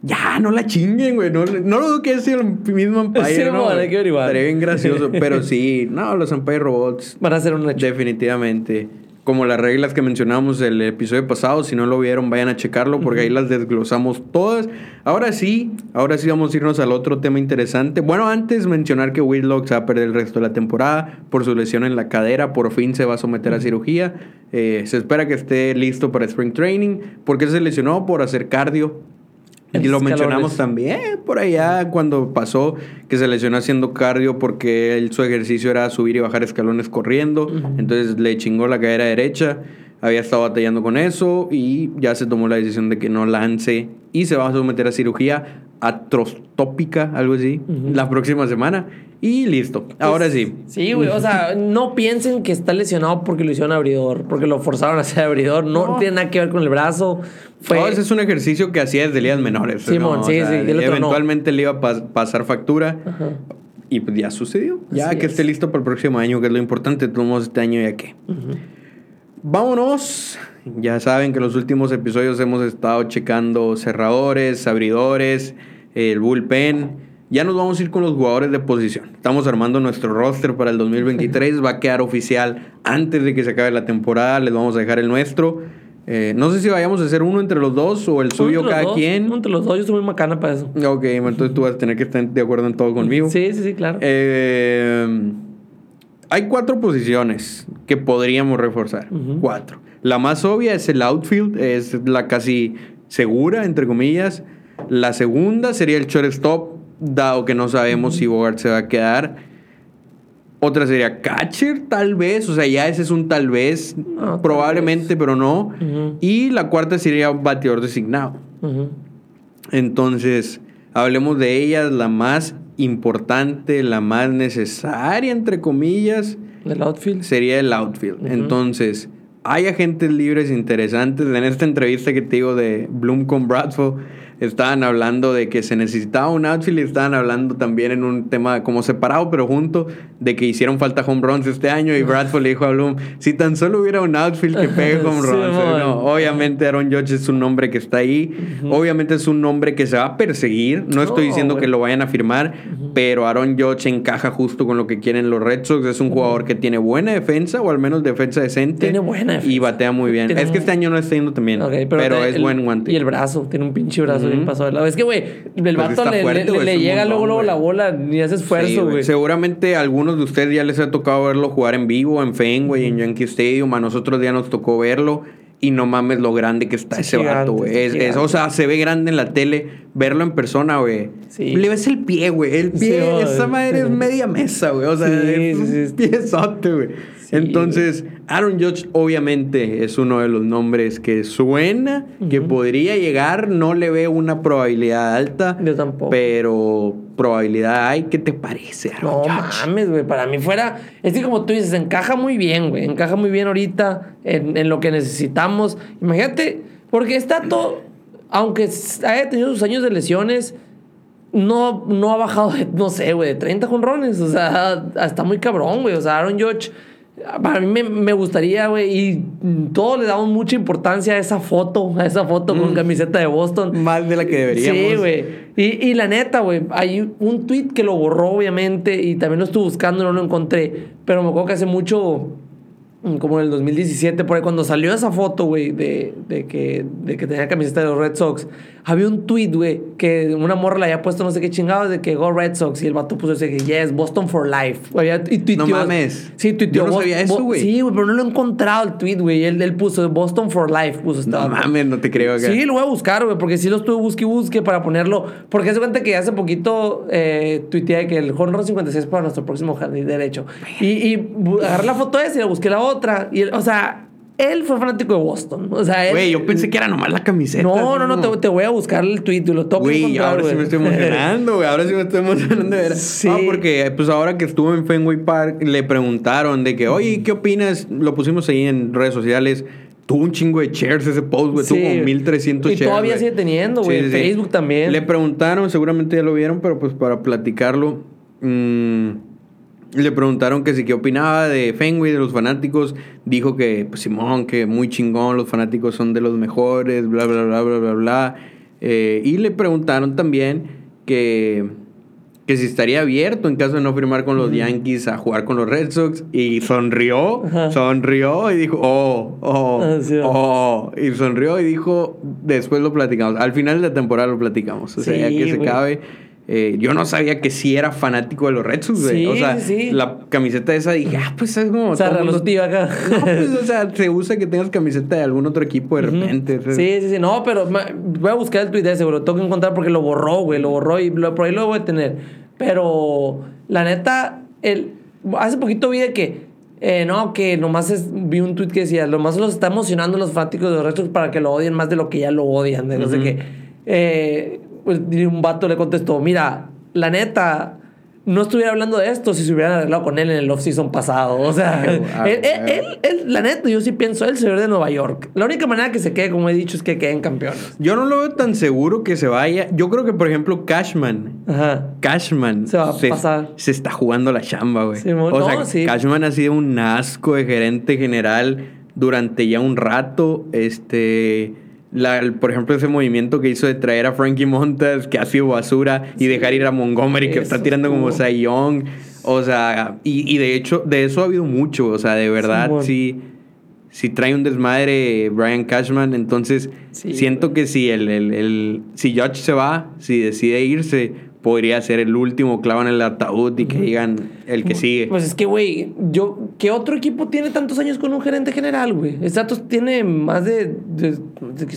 ya, no la chinguen, güey. No, no lo dudo que sido el mismo umpire, Sí, ¿no? hay que averiguar. Estaría bien gracioso. pero sí, no, los umpire robots, Van a hacer un hecho. definitivamente. como las reglas que mencionamos el episodio pasado. Si no lo vieron, vayan a checarlo porque ahí las desglosamos todas. Ahora sí, ahora sí vamos a irnos al otro tema interesante. Bueno, antes mencionar que Whitlock se va a perder el resto de la temporada por su lesión en la cadera. Por fin se va a someter a cirugía. Eh, se espera que esté listo para Spring Training. porque se lesionó? Por hacer cardio y lo mencionamos también por allá cuando pasó que se lesionó haciendo cardio porque él, su ejercicio era subir y bajar escalones corriendo. Entonces le chingó la cadera derecha. Había estado batallando con eso y ya se tomó la decisión de que no lance y se va a someter a cirugía atrostópica, algo así, la próxima semana. Y listo. Ahora sí. Sí, güey. O sea, no piensen que está lesionado porque lo hicieron abridor, porque lo forzaron a ser abridor. No, tiene nada que ver con el brazo. Fue... ese es un ejercicio que hacía desde ligas menores. Simón, sí, sí. eventualmente le iba a pasar factura. Y pues ya sucedió. Ya que esté listo para el próximo año, que es lo importante. Tomamos este año ya que. Vámonos. Ya saben que en los últimos episodios hemos estado checando cerradores, abridores, el bullpen. Ya nos vamos a ir con los jugadores de posición. Estamos armando nuestro roster para el 2023. Va a quedar oficial antes de que se acabe la temporada. Les vamos a dejar el nuestro. Eh, no sé si vayamos a hacer uno entre los dos o el suyo cada quien. Uno entre los dos, yo soy muy macana para eso. Ok, entonces tú vas a tener que estar de acuerdo en todo conmigo. Sí, sí, sí, claro. Eh, hay cuatro posiciones que podríamos reforzar. Cuatro. La más obvia es el outfield, es la casi segura, entre comillas. La segunda sería el shortstop dado que no sabemos si Bogart se va a quedar. Otra sería catcher, tal vez. O sea, ya ese es un tal vez. probablemente, pero no. Y la cuarta sería bateador designado. Entonces, hablemos de ellas. La más importante, la más necesaria, entre comillas. ¿El outfield? Sería el outfield. Entonces, hay agentes libres interesantes. En esta entrevista que te digo de Bloom con Bradford estaban hablando de que se necesitaba un outfield y estaban hablando también en un tema como separado, pero junto, de que hicieron falta home runs este año y Bradford le dijo a Bloom, si tan solo hubiera un outfield que pegue home runs. no, obviamente Aaron Judge es un nombre que está ahí, obviamente es un nombre que se va a perseguir, no estoy diciendo que lo vayan a firmar, pero Aaron Judge encaja justo con lo que quieren los Red Sox, es un jugador que tiene buena defensa o al menos defensa decente. Tiene buena Y batea muy bien. es que este año no está yendo también, pero, es buen guante. Y el brazo, tiene un pinche brazo bien pasado de lado. Es que, güey, el pues vato le, llega luego, luego la bola, ni hace esfuerzo, güey. Seguramente a algunos de ustedes ya les ha tocado verlo jugar en vivo, en Fenway, en Yankee Stadium. A nosotros ya nos tocó verlo. Y no mames lo grande que está ese vato, güey. o sea, se ve grande en la tele. Verlo en persona, güey. Le ves el pie, güey. El pie, esa madre es media mesa, güey. O sea, es un piezote, güey. Entonces, Aaron Judge obviamente es uno de los nombres que suena, que podría llegar. No le veo una probabilidad alta. Yo tampoco. Pero probabilidad hay. ¿Qué te parece, Aaron No mames, güey. Para mí fuera... Es que como tú dices, encaja muy bien, güey. Encaja muy bien ahorita en, en lo que necesitamos. Imagínate, porque está todo... Aunque haya tenido sus años de lesiones no, no ha bajado de, no sé, güey, de 30 jonrones. O sea, está muy cabrón, güey. O sea, Aaron Judge para mí me, gustaría, güey, y todos le damos mucha importancia a esa foto, a esa foto con mm. camiseta de Boston. Más de la que deberíamos. Sí, güey. Y, y, la neta, güey, hay un tweet que lo borró, obviamente, y también lo estuve buscando no lo encontré, pero me acuerdo que hace mucho Mm, como en el 2017, por ahí, cuando salió esa foto, güey, de, de, que, de que tenía camiseta de los Red Sox, había un tweet, güey, que una morra le había puesto no sé qué chingados de que Go Red Sox y el vato puso ese que yes, Boston for life. y tuiteó, no mames. Sí, tuiteó. Yo no sabía eso, güey. Sí, güey, pero no lo he encontrado el tweet, güey. Él, él puso Boston for life. Puso no mames, no te creo. Acá. Sí, lo voy a buscar, güey, porque sí lo estuve busque y busque para ponerlo. Porque hace cuenta que hace poquito eh, tuiteé que el Horn 56 para nuestro próximo jardín derecho. Y, y agarré la foto esa y la busqué la otra. Y, o sea, él fue fanático de Boston. O sea, Güey, yo pensé que era nomás la camiseta. No, no, no, te, te, voy a buscar el tweet y lo toco. Güey, ahora sí me estoy emocionando, güey. Ahora sí me estoy emocionando. Sí. Ah, porque pues ahora que estuvo en Fenway Park, le preguntaron de que, oye, ¿qué opinas? Lo pusimos ahí en redes sociales. Tuvo un chingo de shares ese post, güey. Tuvo como 1300 shares. Y todavía sigue teniendo, güey. Facebook también. Le preguntaron, seguramente ya lo vieron, pero pues para platicarlo. Mmm, le preguntaron que si qué opinaba de Fenway, de los fanáticos. Dijo que, pues Simón, que muy chingón, los fanáticos son de los mejores, bla, bla, bla, bla, bla, bla. Eh, y le preguntaron también que que si estaría abierto en caso de no firmar con los Yankees a jugar con los Red Sox. Y sonrió, sonrió y dijo, oh, oh, ah, oh, y sonrió y dijo, después lo platicamos, al final de la temporada lo platicamos, o sea, ya que se cabe eh, yo no sabía que sí era fanático de los Red Sox, güey. o sea, la camiseta esa dije, ah, pues es como. O sea, mundo... acá. No, pues, o sea, se usa que tengas camiseta de algún otro equipo de repente. Sí, sí, sí. No, pero voy a buscar el tweet ese, güey. Lo tengo que encontrar porque lo borró, güey. Lo borró y por ahí lo voy a tener. Pero la neta, el, hace poquito vi de que. Eh, no, que nomás es, vi un tweet que decía, lo más los está emocionando los fanáticos de los Red Sox para que lo odien más de lo que ya lo odian. De no sé qué. Eh, pues un vato le contestó, mira, la neta, no estuviera hablando de esto si se hubieran arreglado con él en el off-season pasado. O sea, él, la neta, yo sí pienso, él se ve de Nueva York. La única manera que se quede, como he dicho, es que queden campeones. Yo no lo veo tan seguro que se vaya. Yo creo que, por ejemplo, Cashman. Ajá. Cashman. Se va a pasar. Se está jugando la chamba, güey. o sea, Cashman ha sido un asco de gerente general durante ya un rato. Este la, por ejemplo, ese movimiento que hizo de traer a Frankie Montas, que ha sido basura, y dejar ir a Montgomery, que está tirando como Cy Young. O sea, y, de hecho, de eso ha habido mucho. O sea, de verdad, sí, sí, trae un desmadre Brian Cashman. Entonces, siento que si el, el, el, si Judge se va, si decide irse, podría ser el último clavo en el ataúd y que digan el que sigue. Pues es que, güey, yo, ¿qué otro equipo tiene tantos años con un gerente general, güey? Stratos tiene más de,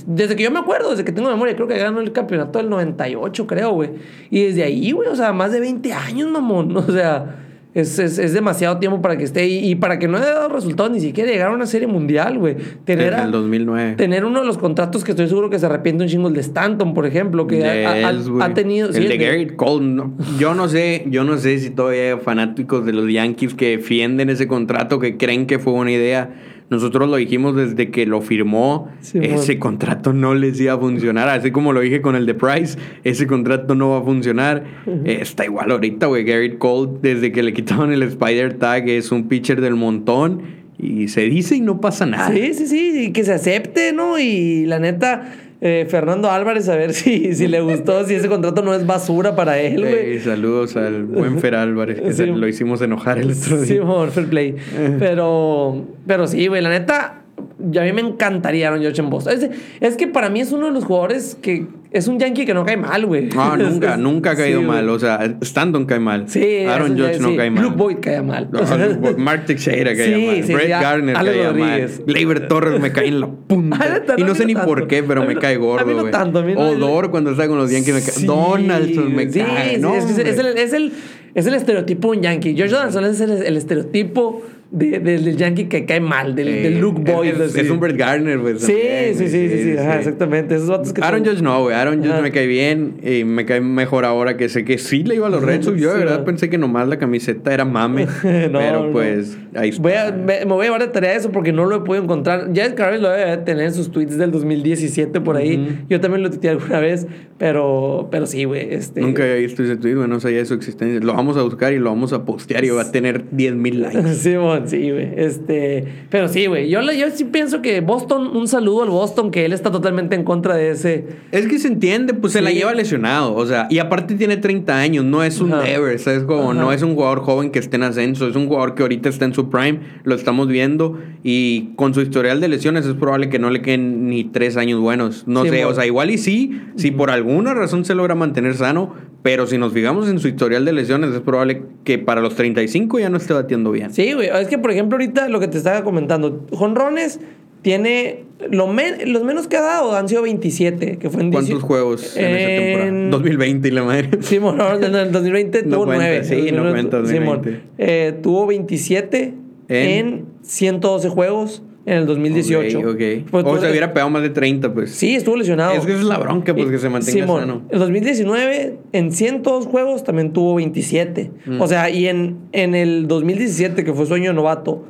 Desde que yo me acuerdo, desde que tengo memoria, creo que ganó el campeonato del 98, creo, güey. Y desde ahí, güey, o sea, más de 20 años, mamón. O sea es, es, es, demasiado tiempo para que esté y, y, para que no haya dado resultados ni siquiera llegar a una serie mundial, güey. Tener el 2009. Tener uno de los contratos que estoy seguro que se arrepiente un chingo, el de Stanton, por ejemplo, que ha, ha, tenido... El de Garrett Cole, yo no sé, yo no sé si todavía hay fanáticos de los Yankees que defienden ese contrato, que creen que fue una idea nosotros lo dijimos desde que lo firmó. ese contrato no les iba a funcionar. Así como lo dije con el de Price, ese contrato no va a funcionar. Eh, está igual ahorita, güey. Garrett Cole, desde que le quitaron el Spider Tag, es un pitcher del montón. Y se dice y no pasa nada. Sí, sí, sí. Y que se acepte, ¿no? Y la neta eh, Fernando Álvarez, a ver si, si le gustó, si ese contrato no es basura para él, güey. saludos al buen Fer Álvarez, que lo hicimos enojar el otro día. Sí, por fair play. Pero, pero sí, güey, la neta, a mí me encantaría Aaron Judge en Boston. Es, es, que para mí es uno de los jugadores que es un Yankee que no cae mal, güey. Ah, nunca, nunca ha caído mal. O sea, Stanton cae mal. Sí. Aaron Judge no cae mal. Luke Boyd cae mal. Mark Teixeira cae mal. Brett Garner cae mal. Gleyber Torres me cae en la punta. y no sé ni por qué, pero me cae gordo, güey. No tanto. Odor cuando está con los Yankees me cae. Donaldson me cae. ¿no? Es, es, el, es, el, es el estereotipo un Yankee. George Donaldson es el, el estereotipo de, del Yankee que cae mal, del, del Luke Boyd. Es, un Brett Garner, pues. Sí, sí, sí, sí, sí, exactamente. Esos vatos que Aaron Judge no, güey. Aaron Judge me cae bien y me cae mejor ahora que sé que sí le iba a los Red Sox. Yo de verdad pensé que nomás la camiseta era mame. pero pues ahí está. Voy a, me, voy a llevar de tarea eso porque no lo he podido encontrar. Ya Carlos lo debe tener en sus tweets del 2017 por ahí. Yo también lo tuiteé alguna vez, pero, pero sí, güey. Este... Nunca había visto ese tweet, güey. No sabía de su existencia. Lo vamos a buscar y lo vamos a postear y va a tener 10 mil likes. sí, sí, güey. Este, pero sí, güey. Yo, yo sí pienso que Boston, un saludo al Boston, que él está totalmente en contra de ese. Es que se entiende, pues se la lleva lesionado. O sea, y aparte tiene 30 años, no es un Devers, es como, no es un jugador joven que esté en ascenso, es un jugador que ahorita está en su prime, lo estamos viendo. Y con su historial de lesiones es probable que no le queden ni tres años buenos. No sé, o sea, igual y sí, si por alguna razón se logra mantener sano, pero si nos fijamos en su historial de lesiones, es probable que para los 35 ya no esté batiendo bien. Sí, güey. Es que, por ejemplo, ahorita lo que te estaba comentando, Jonrones tiene. Lo los menos que ha dado han sido 27, que fue en ¿Cuántos juegos en, esa temporada? 2020 y la madre. Sí, no, en el 2020 tuvo 9. Sí, no cuenta 2020. Eh, tuvo 27 en 112 juegos en el 2018. Ok, Pues, o sea, hubiera pegado más de 30, pues. Sí, estuvo lesionado. Es que es la bronca, pues, que se mantenga Simón, sano. En 2019, en 102 juegos, también tuvo 27. Mm. O sea, y en, en el 2017, que fue sueño novato,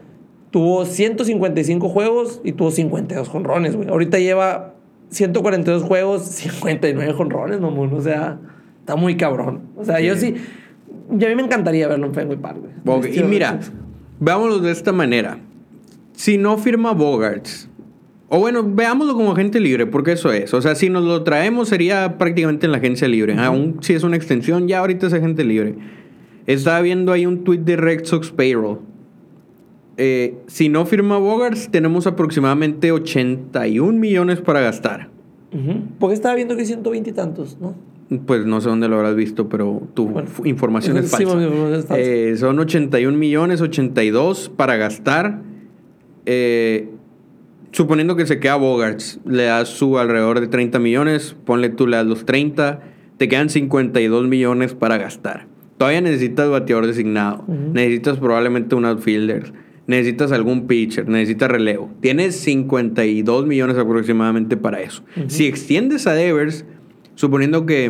tuvo 155 juegos y tuvo 52 jonrones, güey. Ahorita lleva 142 juegos, 59 jonrones, mamón. O sea, está muy cabrón. O sea, yo sí... Y a mí me encantaría verlo en Fenway Park, güey. Y mira, vámonos de esta manera si no firma Bogarts, O bueno, veámoslo como agente libre, porque eso es. O sea, si nos lo traemos sería prácticamente en la agencia libre. Aún si es una extensión, ya ahorita es agente libre. Estaba viendo ahí un tweet de Red Sox Payroll. Eh, si no firma Bogarts, tenemos aproximadamente 81 millones para gastar. Porque estaba viendo que 120 y tantos, ¿no? Pues no sé dónde lo habrás visto, pero tu información es falsa. Eh, son 81 millones, 82 para gastar. Eh, suponiendo que se queda Bogarts, le das su alrededor de 30 millones, ponle tú, le das los 30, te quedan 52 millones para gastar. Todavía necesitas bateador designado, necesitas probablemente un outfielder, necesitas algún pitcher, necesitas relevo. Tienes 52 millones aproximadamente para eso. Si extiendes a Devers, suponiendo que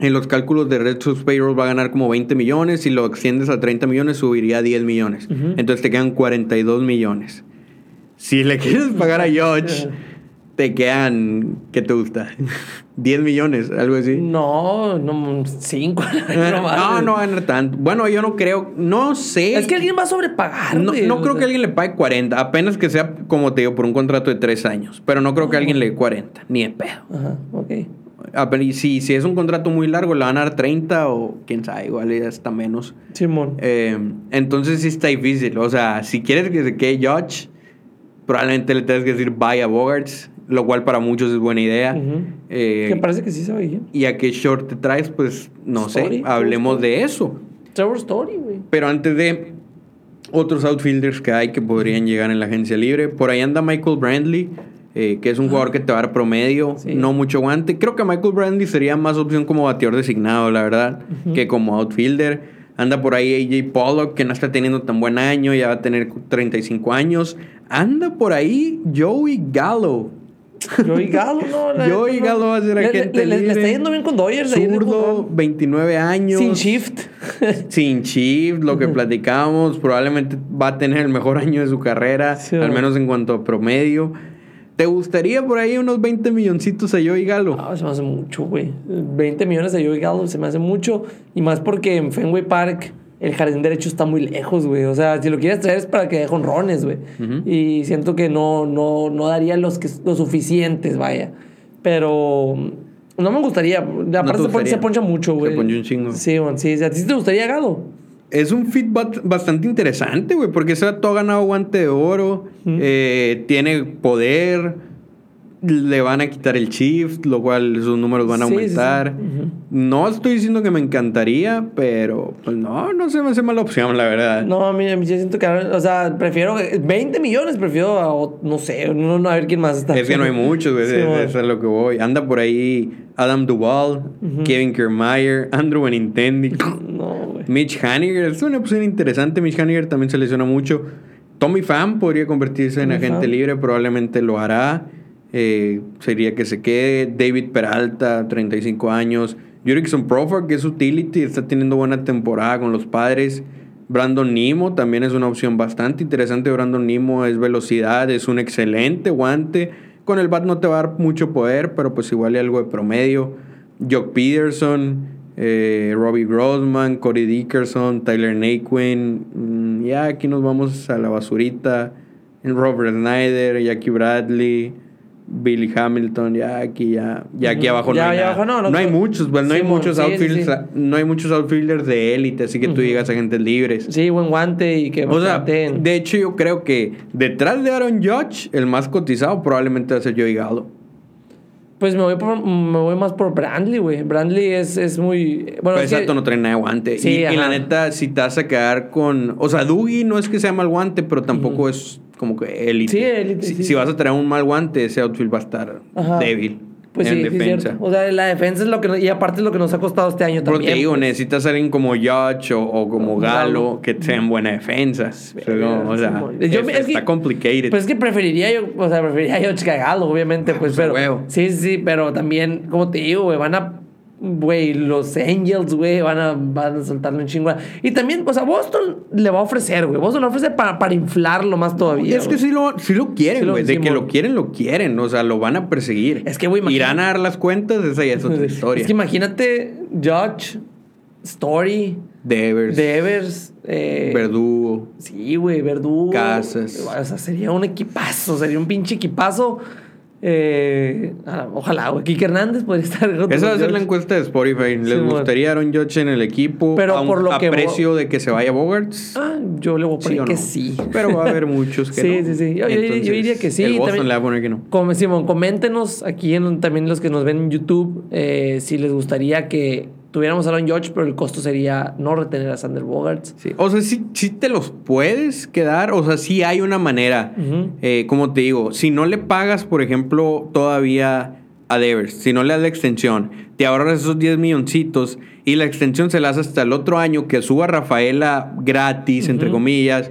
en los cálculos de Red Sox Payroll va a ganar como 20 millones, si lo extiendes a 30 millones subiría a 10 millones. Entonces te quedan 42 millones. Si le quieres pagar a George, te quedan, ¿qué te gusta? 10 millones, algo así. No, no, 5. no, no va a ganar tanto. Bueno, yo no creo, no sé. Es que alguien va a sobrepagar. No, no creo que alguien le pague 40, apenas que sea, como te digo, por un contrato de 3 años. Pero no creo que alguien le dé 40, ni de pedo. Ajá, ok. Si, si es un contrato muy largo, le van a dar 30 o quién sabe, igual hasta menos. Simón. Eh, entonces sí está difícil. O sea, si quieres que se quede George probablemente le tengas que decir bye a Bogarts, lo cual para muchos es buena idea. eh, que parece que sí se bien. Y a qué short te traes, pues no sé, hablemos de eso. Trevor Story, güey. Pero antes de otros outfielders que hay que podrían llegar en la agencia libre, por ahí anda Michael Brandley. Eh, que es un jugador que te va a dar promedio, no mucho guante. Creo que Michael Brandley sería más opción como bateador designado, la verdad, que como outfielder. Anda por ahí AJ Pollock, que no está teniendo tan buen año, ya va a tener 35 años. Anda por ahí Joey Gallo. Joey Gallo, no. Joey Gallo va a ser agente le, le, está yendo bien con Dodgers. Zurdo, 29 años. Sin shift. Sin shift, lo que platicábamos. Probablemente va a tener el mejor año de su carrera, al menos en cuanto a promedio. ¿Te gustaría por ahí unos 20 milloncitos a Joey Galo? No, se me hace mucho, güey. 20 millones a Joey Galo se me hace mucho. Y más porque en Fenway Park el jardín derecho está muy lejos, güey. O sea, si lo quieres traer es para que deje honrones, güey. Y siento que no, no, no daría los, que, los suficientes, vaya. Pero no me gustaría. Aparte se, poncha mucho, güey. Se poncha un chingo. Sí, güey. Sí, ¿A ti te gustaría Galo? Es un fit bastante interesante, güey, porque ese todo ha ganado guante de oro, eh, tiene poder, le van a quitar el shift, lo cual sus números van a aumentar. No estoy diciendo que me encantaría, pero pues no, no se me hace mala opción, la verdad. No, mira, yo siento que, o sea, prefiero 20 millones, prefiero a, no sé, no, a ver quién más está. Es que no hay muchos, güey, eso es lo que voy. Anda por ahí Adam Duvall, Kevin Kiermaier, Andrew Benintendi. Mitch Haniger, es una opción interesante. Mitch Haniger también se lesiona mucho. Tommy Pham podría convertirse en agente libre, probablemente lo hará. Eh, sería que se quede. David Peralta, 35 años. Jurickson Profar, que es utility, está teniendo buena temporada con los padres. Brandon Nimo también es una opción bastante interesante. Brandon Nimo es velocidad, es un excelente guante. Con el bat no te va a dar mucho poder, pero pues igual hay algo de promedio. Jock Peterson, eh, Robbie Grossman, Corey Dickerson, Tyler Naquin. Mm, ya aquí nos vamos a la basurita. Robert Snyder, Jackie Bradley. Billy Hamilton, ya aquí, ya, ya aquí abajo no hay no, hay muchos, no hay muchos outfielders, no hay muchos outfielders de élite, así que tú llegas a gente libres. Sí, buen guante y que o sea, de hecho yo creo que detrás de Aaron Judge, el más cotizado probablemente va a ser Joey Gallo. Pues me voy, me voy más por Brandley, güey. Brandley es, es muy. Bueno, Pero exacto, no trae nada de guante. Sí, y, la neta, si te vas a quedar con. O sea, Dougie no es que sea mal guante, pero tampoco es como que élite. Sí, élite. Si, vas a traer un mal guante, ese outfield va a estar débil. Pues en defensa. o sea, la defensa es lo que. Y aparte es lo que nos ha costado este año también. Pero te digo, pues. necesitas alguien como Judge o, como Galo que sea en buena defensa. o sea, está complicated. Pues es que preferiría yo. O sea, preferiría Judge que Galo, obviamente. pues, pues pero. Sí, sí, pero también, como te digo, güey, van a güey, los Angels, güey, van a, van a soltarle un chingo. Y también, o sea, Boston le va a ofrecer, güey. Boston le ofrece para, para inflarlo más todavía. es que sí lo, sí lo quieren, güey. de que lo quieren, lo quieren. O sea, lo van a perseguir. Es que, güey, Irán a dar las cuentas, esa ya es otra historia. Es que imagínate, Judge, Story. Devers. Devers. Eh, Verdugo. Sí, güey, Verdugo. Casas. O sea, sería un equipazo, sería un pinche equipazo. Eh, ojalá, güey. Kike Hernández podría estar. Esa va a ser la encuesta de Spotify. ¿Les Sí, gustaría Aaron Judge en el equipo? Pero a, un- por lo a que precio de que se vaya Bogarts? Ah, yo le voy a poner ¿Sí o que no? sí. Pero va a haber muchos que Sí, no. sí, sí. Yo- yo- yo diría que sí, El Boston también- le va a poner que no. Como Simón, coméntenos aquí en, también los que nos ven en YouTube eh, si les gustaría que tuviéramos a Aaron Judge, pero el costo sería no retener a Sander Bogarts. Sí. O sea, sí, sí te los puedes quedar. O sea, sí hay una manera. Eh, como te digo, si no le pagas, por ejemplo, todavía a Devers, si no le das la extensión, te ahorras esos 10 milloncitos y la extensión se la hace hasta el otro año que suba Rafaela gratis, entre comillas,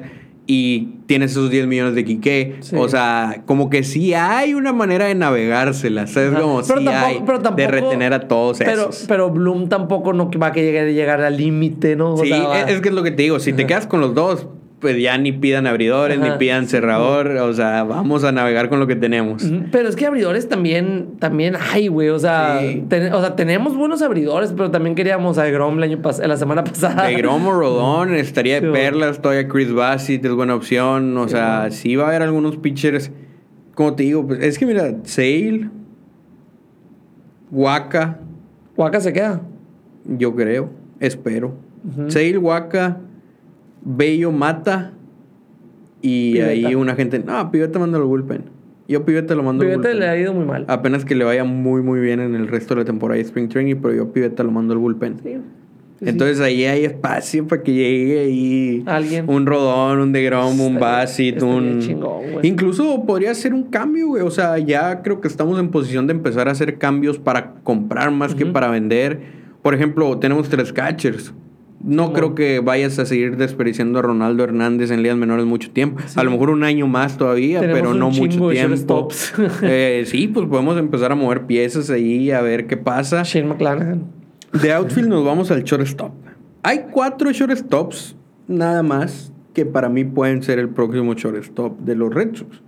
y tienes esos 10 millones de Quique. Sí. O sea, como que sí hay una manera de navegársela, ¿sabes? Ajá. Como Pero sí tampoco- hay pero tampoco- de retener a todos Pero, esos. pero Bloom tampoco no va a que a llegar al límite, ¿no? O Sí, sea, es, es que es lo que te digo. Si te quedas con los dos, pues ya ni pidan abridores, Ajá. ni pidan cerrador. O sea, vamos a navegar con lo que tenemos. Pero es que abridores también, también hay, güey. O sea, Sí. ten- o sea, tenemos buenos abridores, pero también queríamos a Grom el año pas- la semana pasada. De Gromo Rodón, estaría de Sí, perlas, todavía Chris Bassett es buena opción. O sea, sí va a haber algunos pitchers. Como te digo, pues es que mira, Sale, Waka, Waka se queda. yo creo, espero. Sale, Waka, Bello, Mata. Y Pivetta. ahí una gente, no, Piveta manda al bullpen. Yo Piveta lo mando al Pivete bullpen. le ha ido muy mal. Apenas que le vaya muy, muy bien en el resto de la temporada de Spring Training, pero yo Piveta lo mando al bullpen. Sí. Sí, sí. Entonces ahí hay espacio para que llegue ahí Alguien. un Rodón, un DeGrom, un estaría un... chingón, güey. Incluso podría ser un cambio, güey. O sea, ya creo que estamos en posición de empezar a hacer cambios para comprar más que para vender. Por ejemplo, tenemos tres catchers. No creo que vayas a seguir desperdiciando a Ronaldo Hernández en ligas menores mucho tiempo. A lo mejor un año más todavía, Tenemos pero no mucho tiempo. Eh, sí, pues podemos empezar a mover piezas ahí a ver qué pasa. Shane McClanahan. De outfield nos vamos al shortstop. Hay cuatro shortstops, nada más, que para mí pueden ser el próximo shortstop de los Red Sox.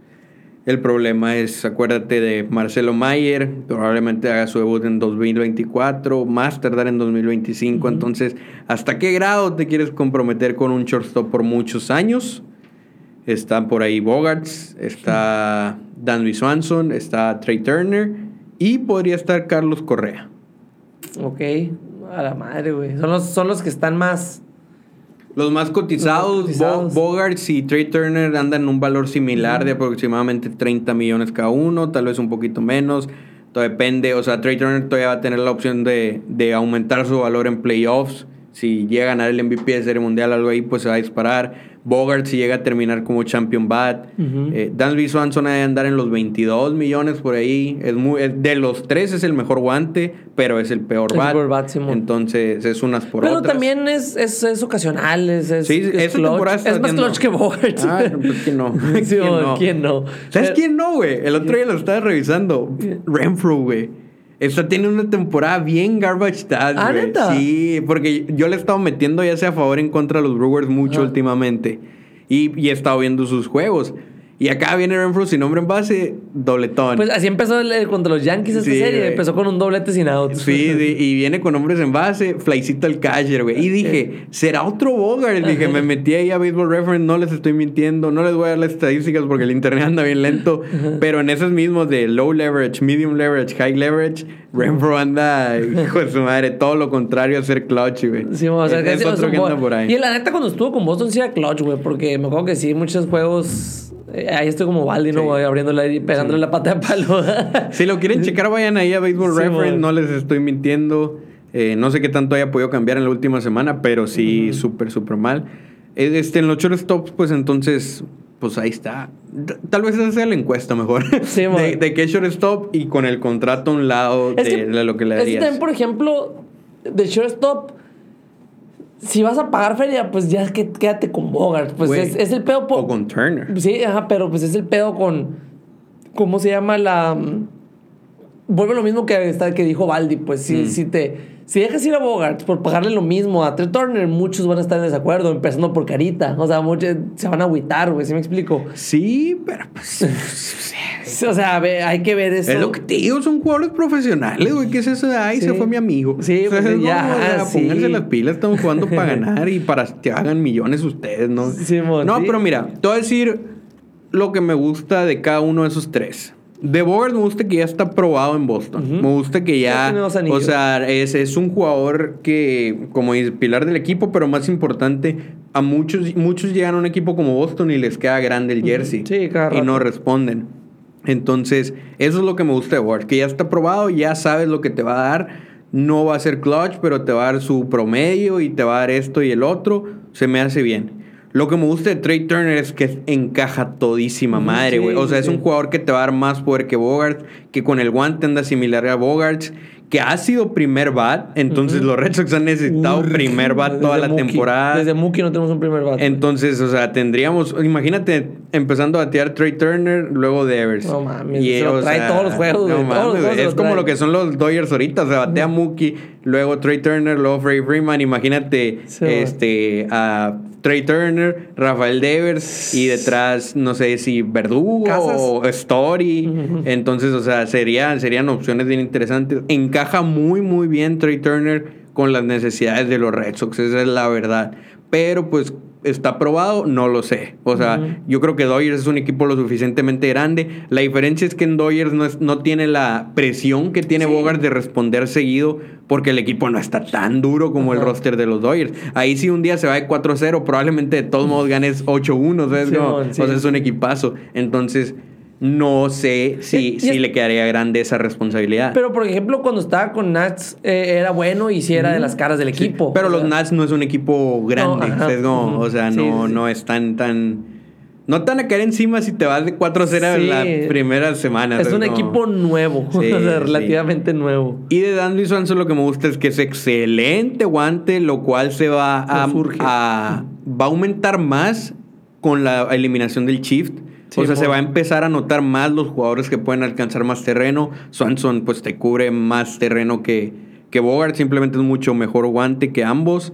El problema es, acuérdate de Marcelo Mayer, probablemente haga su debut en 2024, más tardar en 2025. Entonces, ¿hasta qué grado te quieres comprometer con un shortstop por muchos años? Están por ahí Bogarts, está Danby Swanson, está Trey Turner y podría estar Carlos Correa. Ok. A la madre, güey. Son los, son los que están más. Los más cotizados, Los cotizados. Bo- Bogarts y Trey Turner andan en un valor similar de aproximadamente 30 millones cada uno, tal vez un poquito menos. Todo depende, o sea, Trey Turner todavía va a tener la opción de, de aumentar su valor en playoffs. Si llega a ganar el MVP de Serie Mundial, algo ahí, pues se va a disparar. Bogart si llega a terminar como champion bat. Ujú. Eh, Dansby Swanson ha de andar en los 22 millones por ahí. Es muy, es- de los tres es el mejor guante, pero es el peor El bat. peor bat, Simón. Entonces es unas por Pero otras. también es, es, es ocasional. Es, es, Sí, es clutch. Es más clutch que Bogart. Ah, no, pues, ¿quién no? Sí, ¿Quién no? ¿Quién no? ¿Sabes Pero- quién no, güey? El otro día lo estaba revisando. Renfro, güey. Está teniendo una temporada bien garbage time, ¿Ah, neta? Sí, porque yo le he estado metiendo ya sea a favor o en contra de los Brewers mucho últimamente. Y, y he estado viendo sus juegos. Y acá viene Renfro sin nombre en base, dobletón. Pues así empezó el- contra los Yankees esta Sí, serie. Empezó con un doblete sin outs. Sí, sí, y viene con hombres en base, flycito el catcher, güey. Y dije, ¿será otro Bogart? Dije, me metí ahí a Baseball Reference, no les estoy mintiendo, no les voy a dar las estadísticas porque el internet anda bien lento. Pero en esos mismos de low leverage, medium leverage, high leverage, Renfro anda, hijo de su madre, todo lo contrario a ser clutch, güey. Sí, o sea, es, que es otro que anda por ahí. Y la neta, cuando estuvo con Boston, sí era clutch, güey. Porque me acuerdo que sí, muchos juegos. Ahí estoy como Baldi, ¿no? Sí. Abriéndole y pegándole la pata de palo. Si lo quieren checar, vayan ahí a Baseball Sí, Reference, man. no les estoy mintiendo. Eh, no sé qué tanto haya podido cambiar en la última semana, pero sí, súper, súper mal. Eh, Este, en los shortstops, pues entonces, pues ahí está. Tal vez esa sea la encuesta mejor. Sí, de, de qué shortstop y con el contrato a un lado Es de, que- de lo que le es que darías. también, por ejemplo, de shortstop, si vas a pagar feria, pues ya que quédate con Bogart. Pues es, es el pedo. po- O con Turner. Sí, ajá, pero pues es el pedo con. ¿Cómo se llama la.? Vuelve lo mismo que, que dijo Baldi, pues si, Mm. si te. Si dejas ir a Bogart por pagarle lo mismo a Trey Turner, muchos van a estar en desacuerdo, empezando por Carita. O sea, muchos se van a agüitar, güey, ¿sí me explico? Sí, pero pues. o sea, hay que ver eso. Es lo que te digo, son jugadores profesionales, güey. ¿Qué es eso de ay, se fue mi amigo? Sí, pues ya. Pónganse las pilas, estamos jugando para ganar y para que hagan millones ustedes, ¿no? Sí, no, pero mira, te voy a decir lo que me gusta de cada uno de esos tres. De Bogart me gusta que ya está probado en Boston. Me gusta que ya. O sea, es, es, un jugador que, como es pilar del equipo, pero más importante, a muchos, muchos llegan a un equipo como Boston y les queda grande el jersey. Sí, Y no responden. Entonces, eso es lo que me gusta de Bogart, que ya está probado, ya sabes lo que te va a dar. No va a ser clutch, pero te va a dar su promedio y te va a dar esto y el otro. Se me hace bien. Lo que me gusta de Trey Turner es que encaja todísima madre, güey. o sea, es un jugador que te va a dar más poder que Bogart, que con el guante anda similar a Bogart, que ha sido primer bat. Entonces, los Red Sox han necesitado primer bat toda la temporada. Desde Mookie no tenemos un primer bat. Entonces, o sea, tendríamos. Imagínate empezando a batear Trey Turner, luego Devers. No mames. Y, se lo trae todos los juegos, no, mames, Es como lo que son los Dodgers ahorita. O sea, batea Mookie, luego Trey Turner, luego Freddie Freeman. Imagínate este, a Trey Turner, Rafael Devers y detrás, no sé si Verdugo o Story. Entonces, o sea, serían, serían opciones bien interesantes. Encaja muy, muy bien Trey Turner con las necesidades de los Red Sox, esa es la verdad. Pero pues está probado, no lo sé. O sea, yo creo que Dodgers es un equipo lo suficientemente grande. La diferencia es que en Dodgers no, no tiene la presión que tiene Bogart de responder seguido porque el equipo no está tan duro como el roster de los Dodgers. Ahí sí un día se va de 4-0, probablemente de todos modos ganes 8-1, ¿sabes? o sea, es un equipazo. Entonces no sé si, si le quedaría grande esa responsabilidad. Pero, por ejemplo, cuando estaba con Nats, eh, era bueno y sí era de las caras del equipo. pero los Nats no es un equipo grande. o sea, no, no es tan, tan. No tan a caer encima si te vas de 4-0 en la primera semana. Es un equipo nuevo, o sea, relativamente nuevo. Y de Dan Luis lo que me gusta es que es excelente guante, lo cual se va a, a va a aumentar más con la eliminación del shift o sea, se va a empezar a notar más los jugadores que pueden alcanzar más terreno. Swanson, pues te cubre más terreno que, que Bogart. Simplemente es mucho mejor guante que ambos.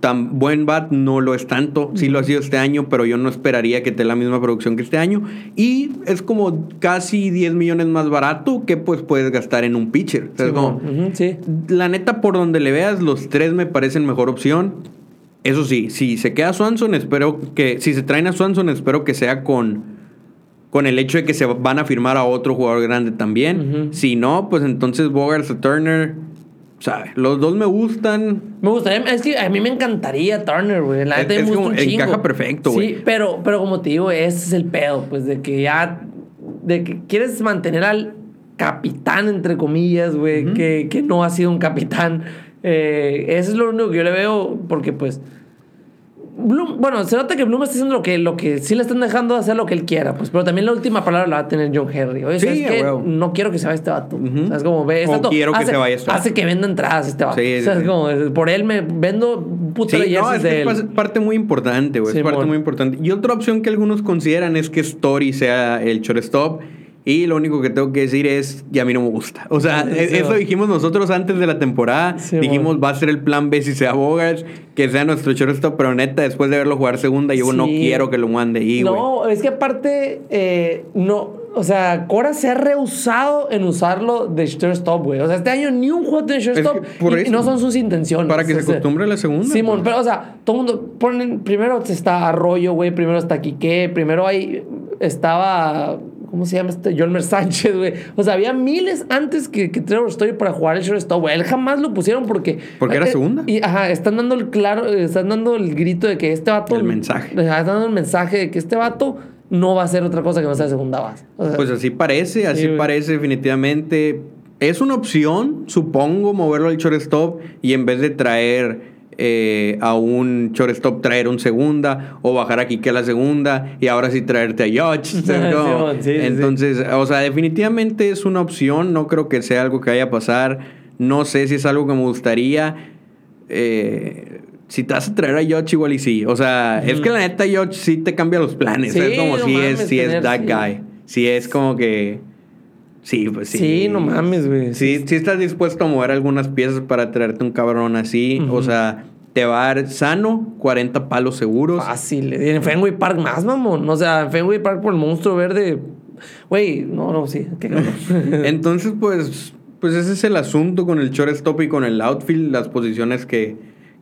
Tan buen bat no lo es tanto. Sí lo ha sido este año, pero yo no esperaría que tenga la misma producción que este año. Y es como casi 10 millones más barato que pues puedes gastar en un pitcher. sí. La neta, por donde le veas, los tres me parecen mejor opción. Eso sí, si se queda Swanson, espero que. Si se traen a Swanson, espero que sea con. Con el hecho de que se van a firmar a otro jugador grande también. Si no, pues entonces Bogart o Turner. ¿Sabes? Los dos me gustan. Me gustaría. Es que a mí me encantaría Turner, güey. La es, como, encaja perfecto, güey. Sí, pero, pero como te digo, ese es el pedo, pues de que ya. De que quieres mantener al capitán, entre comillas, güey, que, que no ha sido un capitán eh, eso es lo único que yo le veo, porque pues. bueno, se nota que Bloom está haciendo lo que, lo que sí le están dejando hacer lo que él quiera, pues, pero también la última palabra la va a tener John Henry. Oye, sí, no quiero que se vaya este vato. es como, ve, este quiero hace, que se vaya este Hace que venda entradas este vato. Sí, o sea, es como, por él me vendo puto sí, no, es, de es parte muy importante, güey. es parte muy importante. Y otra opción que algunos consideran es que Story sea el shortstop. Y lo único que tengo que decir es que a mí no me gusta. O sea, e-, eso dijimos nosotros antes de la temporada. dijimos, va a ser el plan B si sea Bogarts, que sea nuestro shortstop, pero neta, después de verlo jugar segunda, yo no quiero que lo mande ahí, No, es que aparte, eh, no... O sea, Cora se ha rehusado en usarlo de shortstop, güey. O sea, este año ni un juego de shortstop y, no son sus intenciones. Para que se acostumbre a la segunda. Simón, pero o sea, todo el mundo ponen... Primero está Arroyo, güey. Primero está Quique. Primero ahí estaba ¿Cómo se llama este? Jolmer Sánchez, güey. O sea, había miles antes que, que Trevor Story para jugar el shortstop, güey. Él jamás lo pusieron porque. Porque era eh, segunda. Y, ajá, están dando el claro, están dando el grito de que este vato. El mensaje. Están dando el mensaje de que este vato no va a ser otra cosa que no sea segunda base. pues así parece, así parece definitivamente. Es una opción, supongo, moverlo al shortstop y en vez de traer eh, a un shortstop traer un segunda o bajar aquí que la segunda y ahora sí traerte a Yoch. Entonces, o sea, definitivamente es una opción. No creo que sea algo que vaya a pasar. No sé si es algo que me gustaría. Eh, si te vas a traer a Yoch, igual y sí. O sea, es que la neta Yoch sí te cambia los planes. es como si es, si es that guy. Si es como que Sí, pues sí. Sí, no mames, güey. Sí, sí estás dispuesto a mover algunas piezas para traerte un cabrón así. O sea, te va a dar sano, 40 palos seguros. Fácil. En Fenway Park más, mamón. O sea, en Fenway Park por el monstruo verde. Güey, no, no, sí. Qué. Entonces, pues, pues ese es el asunto con el shortstop y con el outfield, las posiciones que,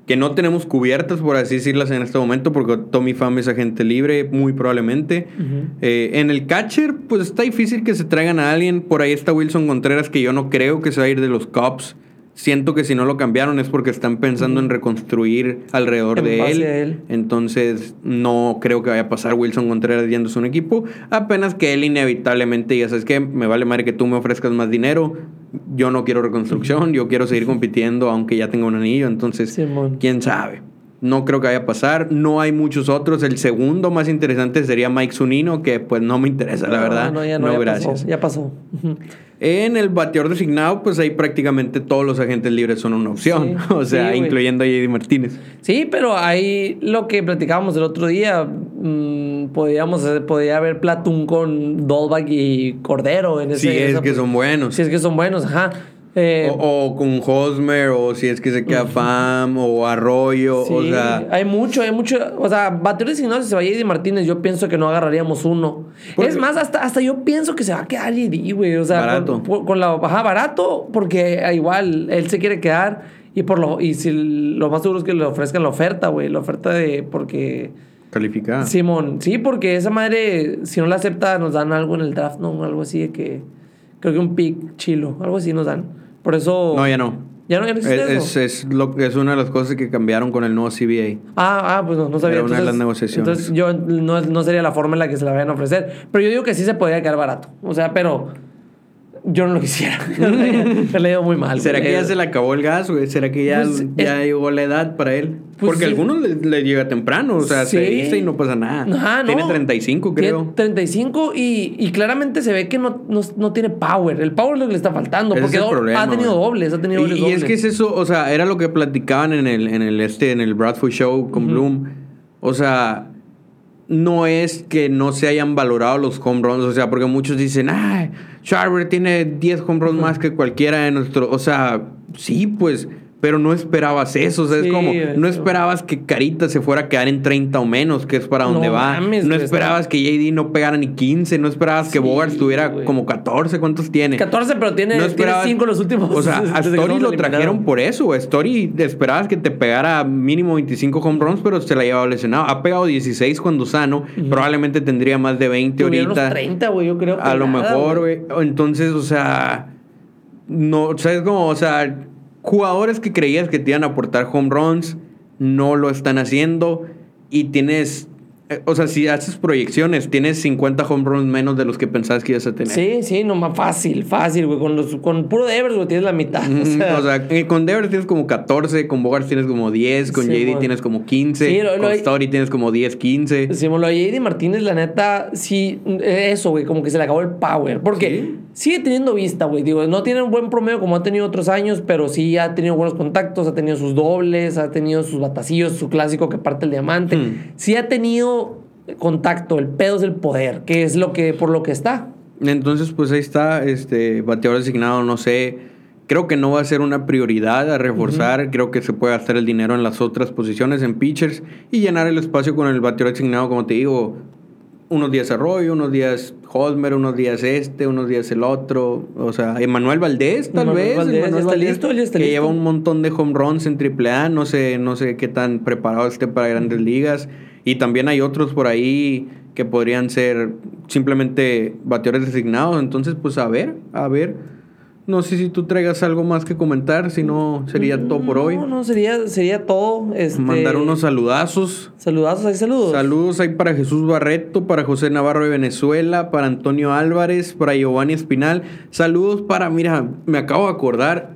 que no tenemos cubiertas, por así decirlas, en este momento, porque Tommy Pham es agente libre, muy probablemente. Eh, en el catcher, pues está difícil que se traigan a alguien. Por ahí está Wilson Contreras, que yo no creo que se va a ir de los Cubs. Siento que si no lo cambiaron es porque están pensando en reconstruir alrededor En de él. él. Entonces, no creo que vaya a pasar Wilson Contreras yéndose a un equipo. Apenas que él inevitablemente ya sabes que me vale madre que tú me ofrezcas más dinero. Yo no quiero reconstrucción, yo quiero seguir compitiendo aunque ya tenga un anillo. Entonces, Simón. quién sabe. No creo que vaya a pasar. No hay muchos otros. El segundo más interesante sería Mike Zunino, que pues no me interesa, la verdad. No, ya no, ya gracias. Pasó, ya pasó. En el bateador designado, pues ahí prácticamente todos los agentes libres son una opción. Sí, o sea, sí, incluyendo a JD Martínez. Sí, pero ahí lo que platicábamos el otro día, mm, podíamos, podía haber Platón con Dolbach y Cordero en ese. En es esa que son buenos. Si es que son buenos, ajá. Eh, O, o con Hosmer, o si es que se queda Fam, o Arroyo, o sea. hay mucho, hay mucho. O sea, bateadores designados, si se va JD Martínez, yo pienso que no agarraríamos uno. Porque- es más, hasta, hasta yo pienso que se va a quedar JD, güey. O sea, Barato. Con, con la ajá, barato, porque igual él se quiere quedar. Y por lo, y si lo más seguro es que le ofrezcan la oferta, güey. La oferta de. Porque. Calificada. Simón, sí, porque esa madre, si no la acepta, nos dan algo en el draft, ¿no? Algo así de que. Creo que un pick chilo, algo así nos dan. Por eso. No, ya no. ¿Ya no, ya no Es, existe es, eso? es lo, es una de las cosas que cambiaron con el nuevo CBA. Ah, ah, pues no, no sabía. Era una de entonces, las negociaciones. Entonces yo no, no sería la forma en la que se la vayan a ofrecer. Pero yo digo que sí se podría quedar barato. O sea, pero yo no lo quisiera. Me le ido muy mal. ¿Será güey. que ya se le acabó el gas, güey? ¿Será que ya, Pues, ya llegó la edad para él? Pues Porque a sí. algunos le, le llega temprano, o sea, se dice y no pasa nada. Ajá, no. Tiene 35, Tiene creo. 35 y, y claramente se ve que no, no, no tiene power. El power es lo que le está faltando. Ese porque es el problema, ha tenido güey. dobles, ha tenido dobles. Y, y es que es eso, o sea, era lo que platicaban en el, en el este, en el Bradford Show con Bloom. O sea, no es que no se hayan valorado los home runs, o sea, porque muchos dicen, ay, Sharper tiene 10 home runs más que cualquiera de nuestro, o sea, sí, pues, pero no esperabas eso, o sea, Sí, es como, no esperabas que Carita se fuera a quedar en 30 o menos, que es para donde No va. mames, no esperabas que JD no pegara ni 15, no esperabas que Bogart tuviera como 14, ¿cuántos tiene? 14, pero tiene, No tiene esperabas- 5 los últimos. O sea, a Story lo trajeron por eso. güey. Story esperabas que te pegara mínimo 25 home runs, pero se la llevaba lesionado. Ha pegado 16 cuando sano. Probablemente tendría más de 20 Tuvieron unos ahorita. 30, güey, yo creo. A lo mejor, güey. Entonces, o sea. No, ¿sabes cómo? O sea, jugadores que creías que te iban a aportar home runs no lo están haciendo. Y tienes. Eh, O sea, si haces proyecciones, tienes 50 home runs menos de los que pensabas que ibas a tener. Sí, sí, no más fácil, fácil, güey. Con, los, con puro Devers, güey, tienes la mitad. O sea, O sea, eh, con Devers tienes como 14, con Bogart tienes como 10, con Sí, JD bueno. tienes como 15, Sí, lo- con Story tienes como 10, 15. Decimos lo de JD Martínez, la neta, sí, eso, güey, como que se le acabó el power. Porque sigue teniendo vista, güey. Digo, no tiene un buen promedio como ha tenido otros años, pero sí ha tenido buenos contactos, ha tenido sus dobles, ha tenido sus batacillos, su clásico que parte el diamante. Hmm. Sí ha tenido contacto, el pedo es el poder, que es lo que, por lo que está. Entonces, pues ahí está, este bateador designado, no sé. Creo que no va a ser una prioridad a reforzar. Creo que se puede gastar el dinero en las otras posiciones, en pitchers, y llenar el espacio con el bateador designado, como te digo. Unos días Arroyo, unos días Hosmer, unos días este, unos días el otro. O sea, Emanuel Valdés, tal Emanuel vez. Valdés, Emanuel Valdés, listo, que listo. lleva un montón de home runs en AAA. No sé, no sé qué tan preparado esté para grandes ligas. Y también hay otros por ahí que podrían ser simplemente bateadores designados. Entonces, pues a ver, a ver. No sé si tú traigas algo más que comentar, si no sería todo por hoy. No, no, sería, sería todo. Este, Mandar unos saludazos. Saludazos, hay saludos. Saludos ahí para Jesús Barreto, para José Navarro de Venezuela, para Antonio Álvarez, para Giovanni Espinal. Saludos para, mira, me acabo de acordar,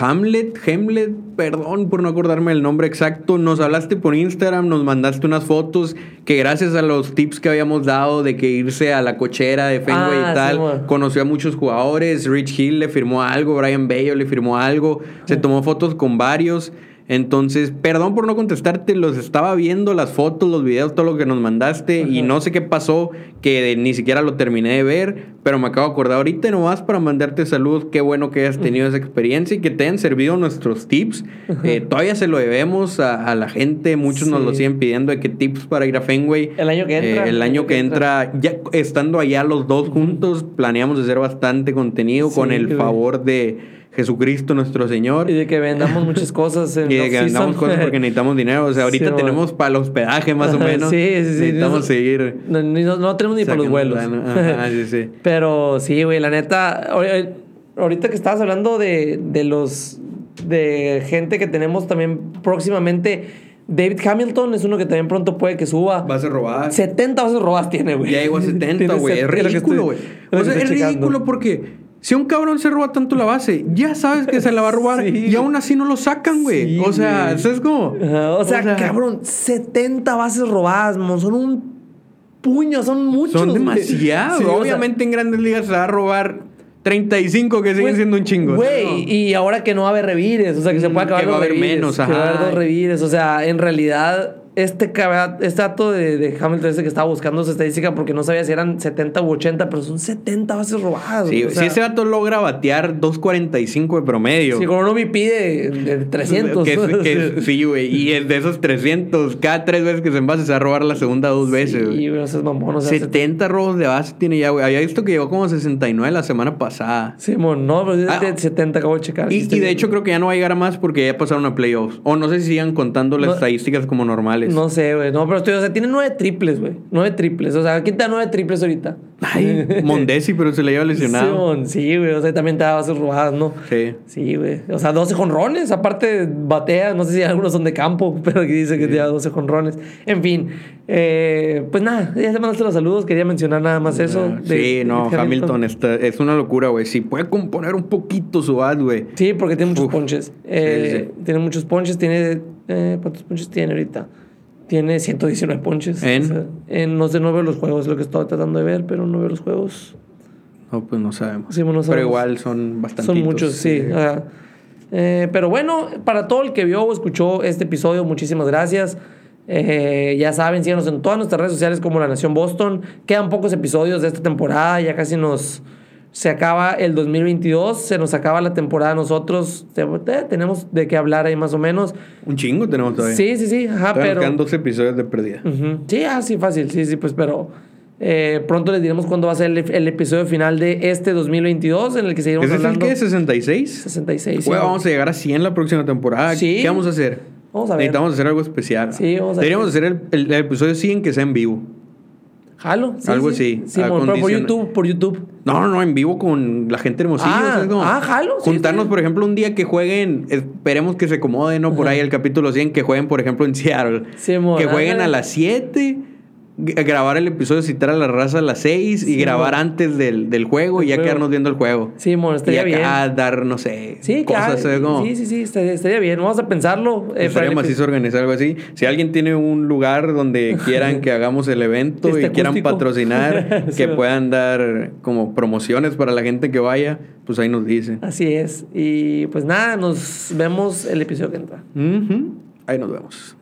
Hamlet, Hamlet, perdón por no acordarme el nombre exacto. Nos hablaste por Instagram, nos mandaste unas fotos que gracias a los tips que habíamos dado de que irse a la cochera de Fenway Ah, y tal, sí, bueno. conoció a muchos jugadores. Rich Hill le firmó algo, Brian Bello le firmó algo. Se tomó fotos con varios. Entonces, perdón por no contestarte, los estaba viendo, las fotos, los videos, todo lo que nos mandaste y no sé qué pasó, que ni siquiera lo terminé de ver, pero me acabo de acordar ahorita nomás para mandarte saludos, qué bueno que hayas tenido esa experiencia y que te hayan servido nuestros tips. Eh, todavía se lo debemos a, la gente, muchos nos lo siguen pidiendo de qué tips para ir a Fenway. El año que entra. Eh, el año que, entra, ya estando allá los dos juntos, planeamos hacer bastante contenido con el favor de Jesucristo nuestro Señor. Y de que vendamos muchas cosas. En y de que vendamos cosas porque necesitamos dinero. O sea, ahorita tenemos para el hospedaje más o menos. sí, sí, sí. Necesitamos seguir. No, no, tenemos ni para los vuelos. Ajá, sí, sí. Pero sí, güey, la neta. Ahorita que estabas hablando de, de los. de gente que tenemos también próximamente. David Hamilton es uno que también pronto puede que suba. Va a ser robadas. 70 bases robadas tiene, güey. Ya llegó a 70, güey. Es ridículo, güey. O sea, es ridículo porque si un cabrón se roba tanto la base, ya sabes que se la va a robar y aún así no lo sacan, güey. o sea, eso es como. o, sea, cabrón, 70 bases robadas, son un puño, son muchos. Son demasiado. Obviamente en grandes ligas se va a robar 35 que siguen siendo un chingo. Güey, y ahora que no va a haber revires, o sea, que se puede acabar que va a haber menos, ajá. Que va a haber dos revires, o sea, en realidad este, este dato de, de, Hamilton ese que estaba buscando su estadística porque no sabía si eran 70 u 80, pero son 70 bases robadas. Sí, si ese dato logra batear 2.45 de promedio. Sí, como no me pide de 300. sí, güey. Y de esos 300, cada tres veces que se envase se va a robar la segunda dos veces. Sí, güey, eso es mamón. 70 robos de base tiene ya, güey. Había visto que llegó como 69 la semana pasada. Sí, mon, no, pero ah, 70 acabo de checar. Y, y de hecho creo que ya no va a llegar a más porque ya pasaron a playoffs. O no sé si sigan contando las estadísticas como normales. No sé, güey. No, pero estoy, o sea, tiene nueve triples, güey. Nueve triples. O sea, ¿quién te da nueve triples ahorita? Ay, Mondesi, pero se le lleva lesionado. Sí, güey. O sea, también te da bases robadas, ¿no? Sí. Sí, güey. O sea, 12 jonrones. Aparte, batea. No sé si algunos son de campo, pero aquí dice que te da 12 jonrones. En fin. Eh, pues nada, ya te mandaste los saludos. Quería mencionar nada más eso. sí, no, Hamilton, es una locura, güey. Si puede componer un poquito su ad, güey. Sí, porque tiene muchos ponches. Eh, tiene muchos ponches. Tiene. Eh, ¿Cuántos ponches tiene ahorita? Tiene 119 ponches. ¿En? en no sé, no veo los juegos, es lo que estoy tratando de ver, pero no veo los juegos. No, pues no sabemos. Sí, no sabemos. Pero igual son bastantes. Son muchos, sí. Eh, pero bueno, para todo el que vio o escuchó este episodio, muchísimas gracias. Eh, ya saben, síganos en todas nuestras redes sociales como La Nación Boston. Quedan pocos episodios de esta temporada, ya casi nos se acaba el 2022, se nos acaba la temporada nosotros, tenemos de qué hablar ahí más o menos. Un chingo tenemos todavía. Sí, sí, sí, ajá, pero... Quedan dos episodios de pérdida. Sí, así fácil, sí, sí, pues, pero... Eh, pronto les diremos cuándo va a ser el, episodio final de este 2022 en el que seguiremos ¿Es hablando. ¿Es el qué? ¿66? 66. vamos a llegar a 100 la próxima temporada. ¿Qué vamos a hacer? Vamos a ver. Necesitamos hacer algo especial. Sí, vamos a Deberíamos hacer el, el, episodio 100 que sea en vivo. Jalo. Algo así. Sí, por, YouTube, por YouTube. No, no, no, en vivo con la gente hermosillo. Ah, ah jalo. Juntarnos, por ejemplo, un día que jueguen, esperemos que se acomoden, ¿no? Por ahí el capítulo 100, que jueguen, por ejemplo, en Seattle. que jueguen a las 7 grabar el episodio, citar a la raza a las 6 y grabar antes del, del juego y ya quedarnos viendo el juego. Sí, mon, estaría y acá bien. dar, no sé, sí, cosas. Como... Sí, sí, sí, estaría, bien. Vamos a pensarlo. Eh, Estaríamos así organizar algo así. Si alguien tiene un lugar donde quieran que hagamos el evento y quieran patrocinar, que puedan dar como promociones para la gente que vaya, pues ahí nos dice. Así es. Y pues nada, nos vemos el episodio que entra. Ahí nos vemos.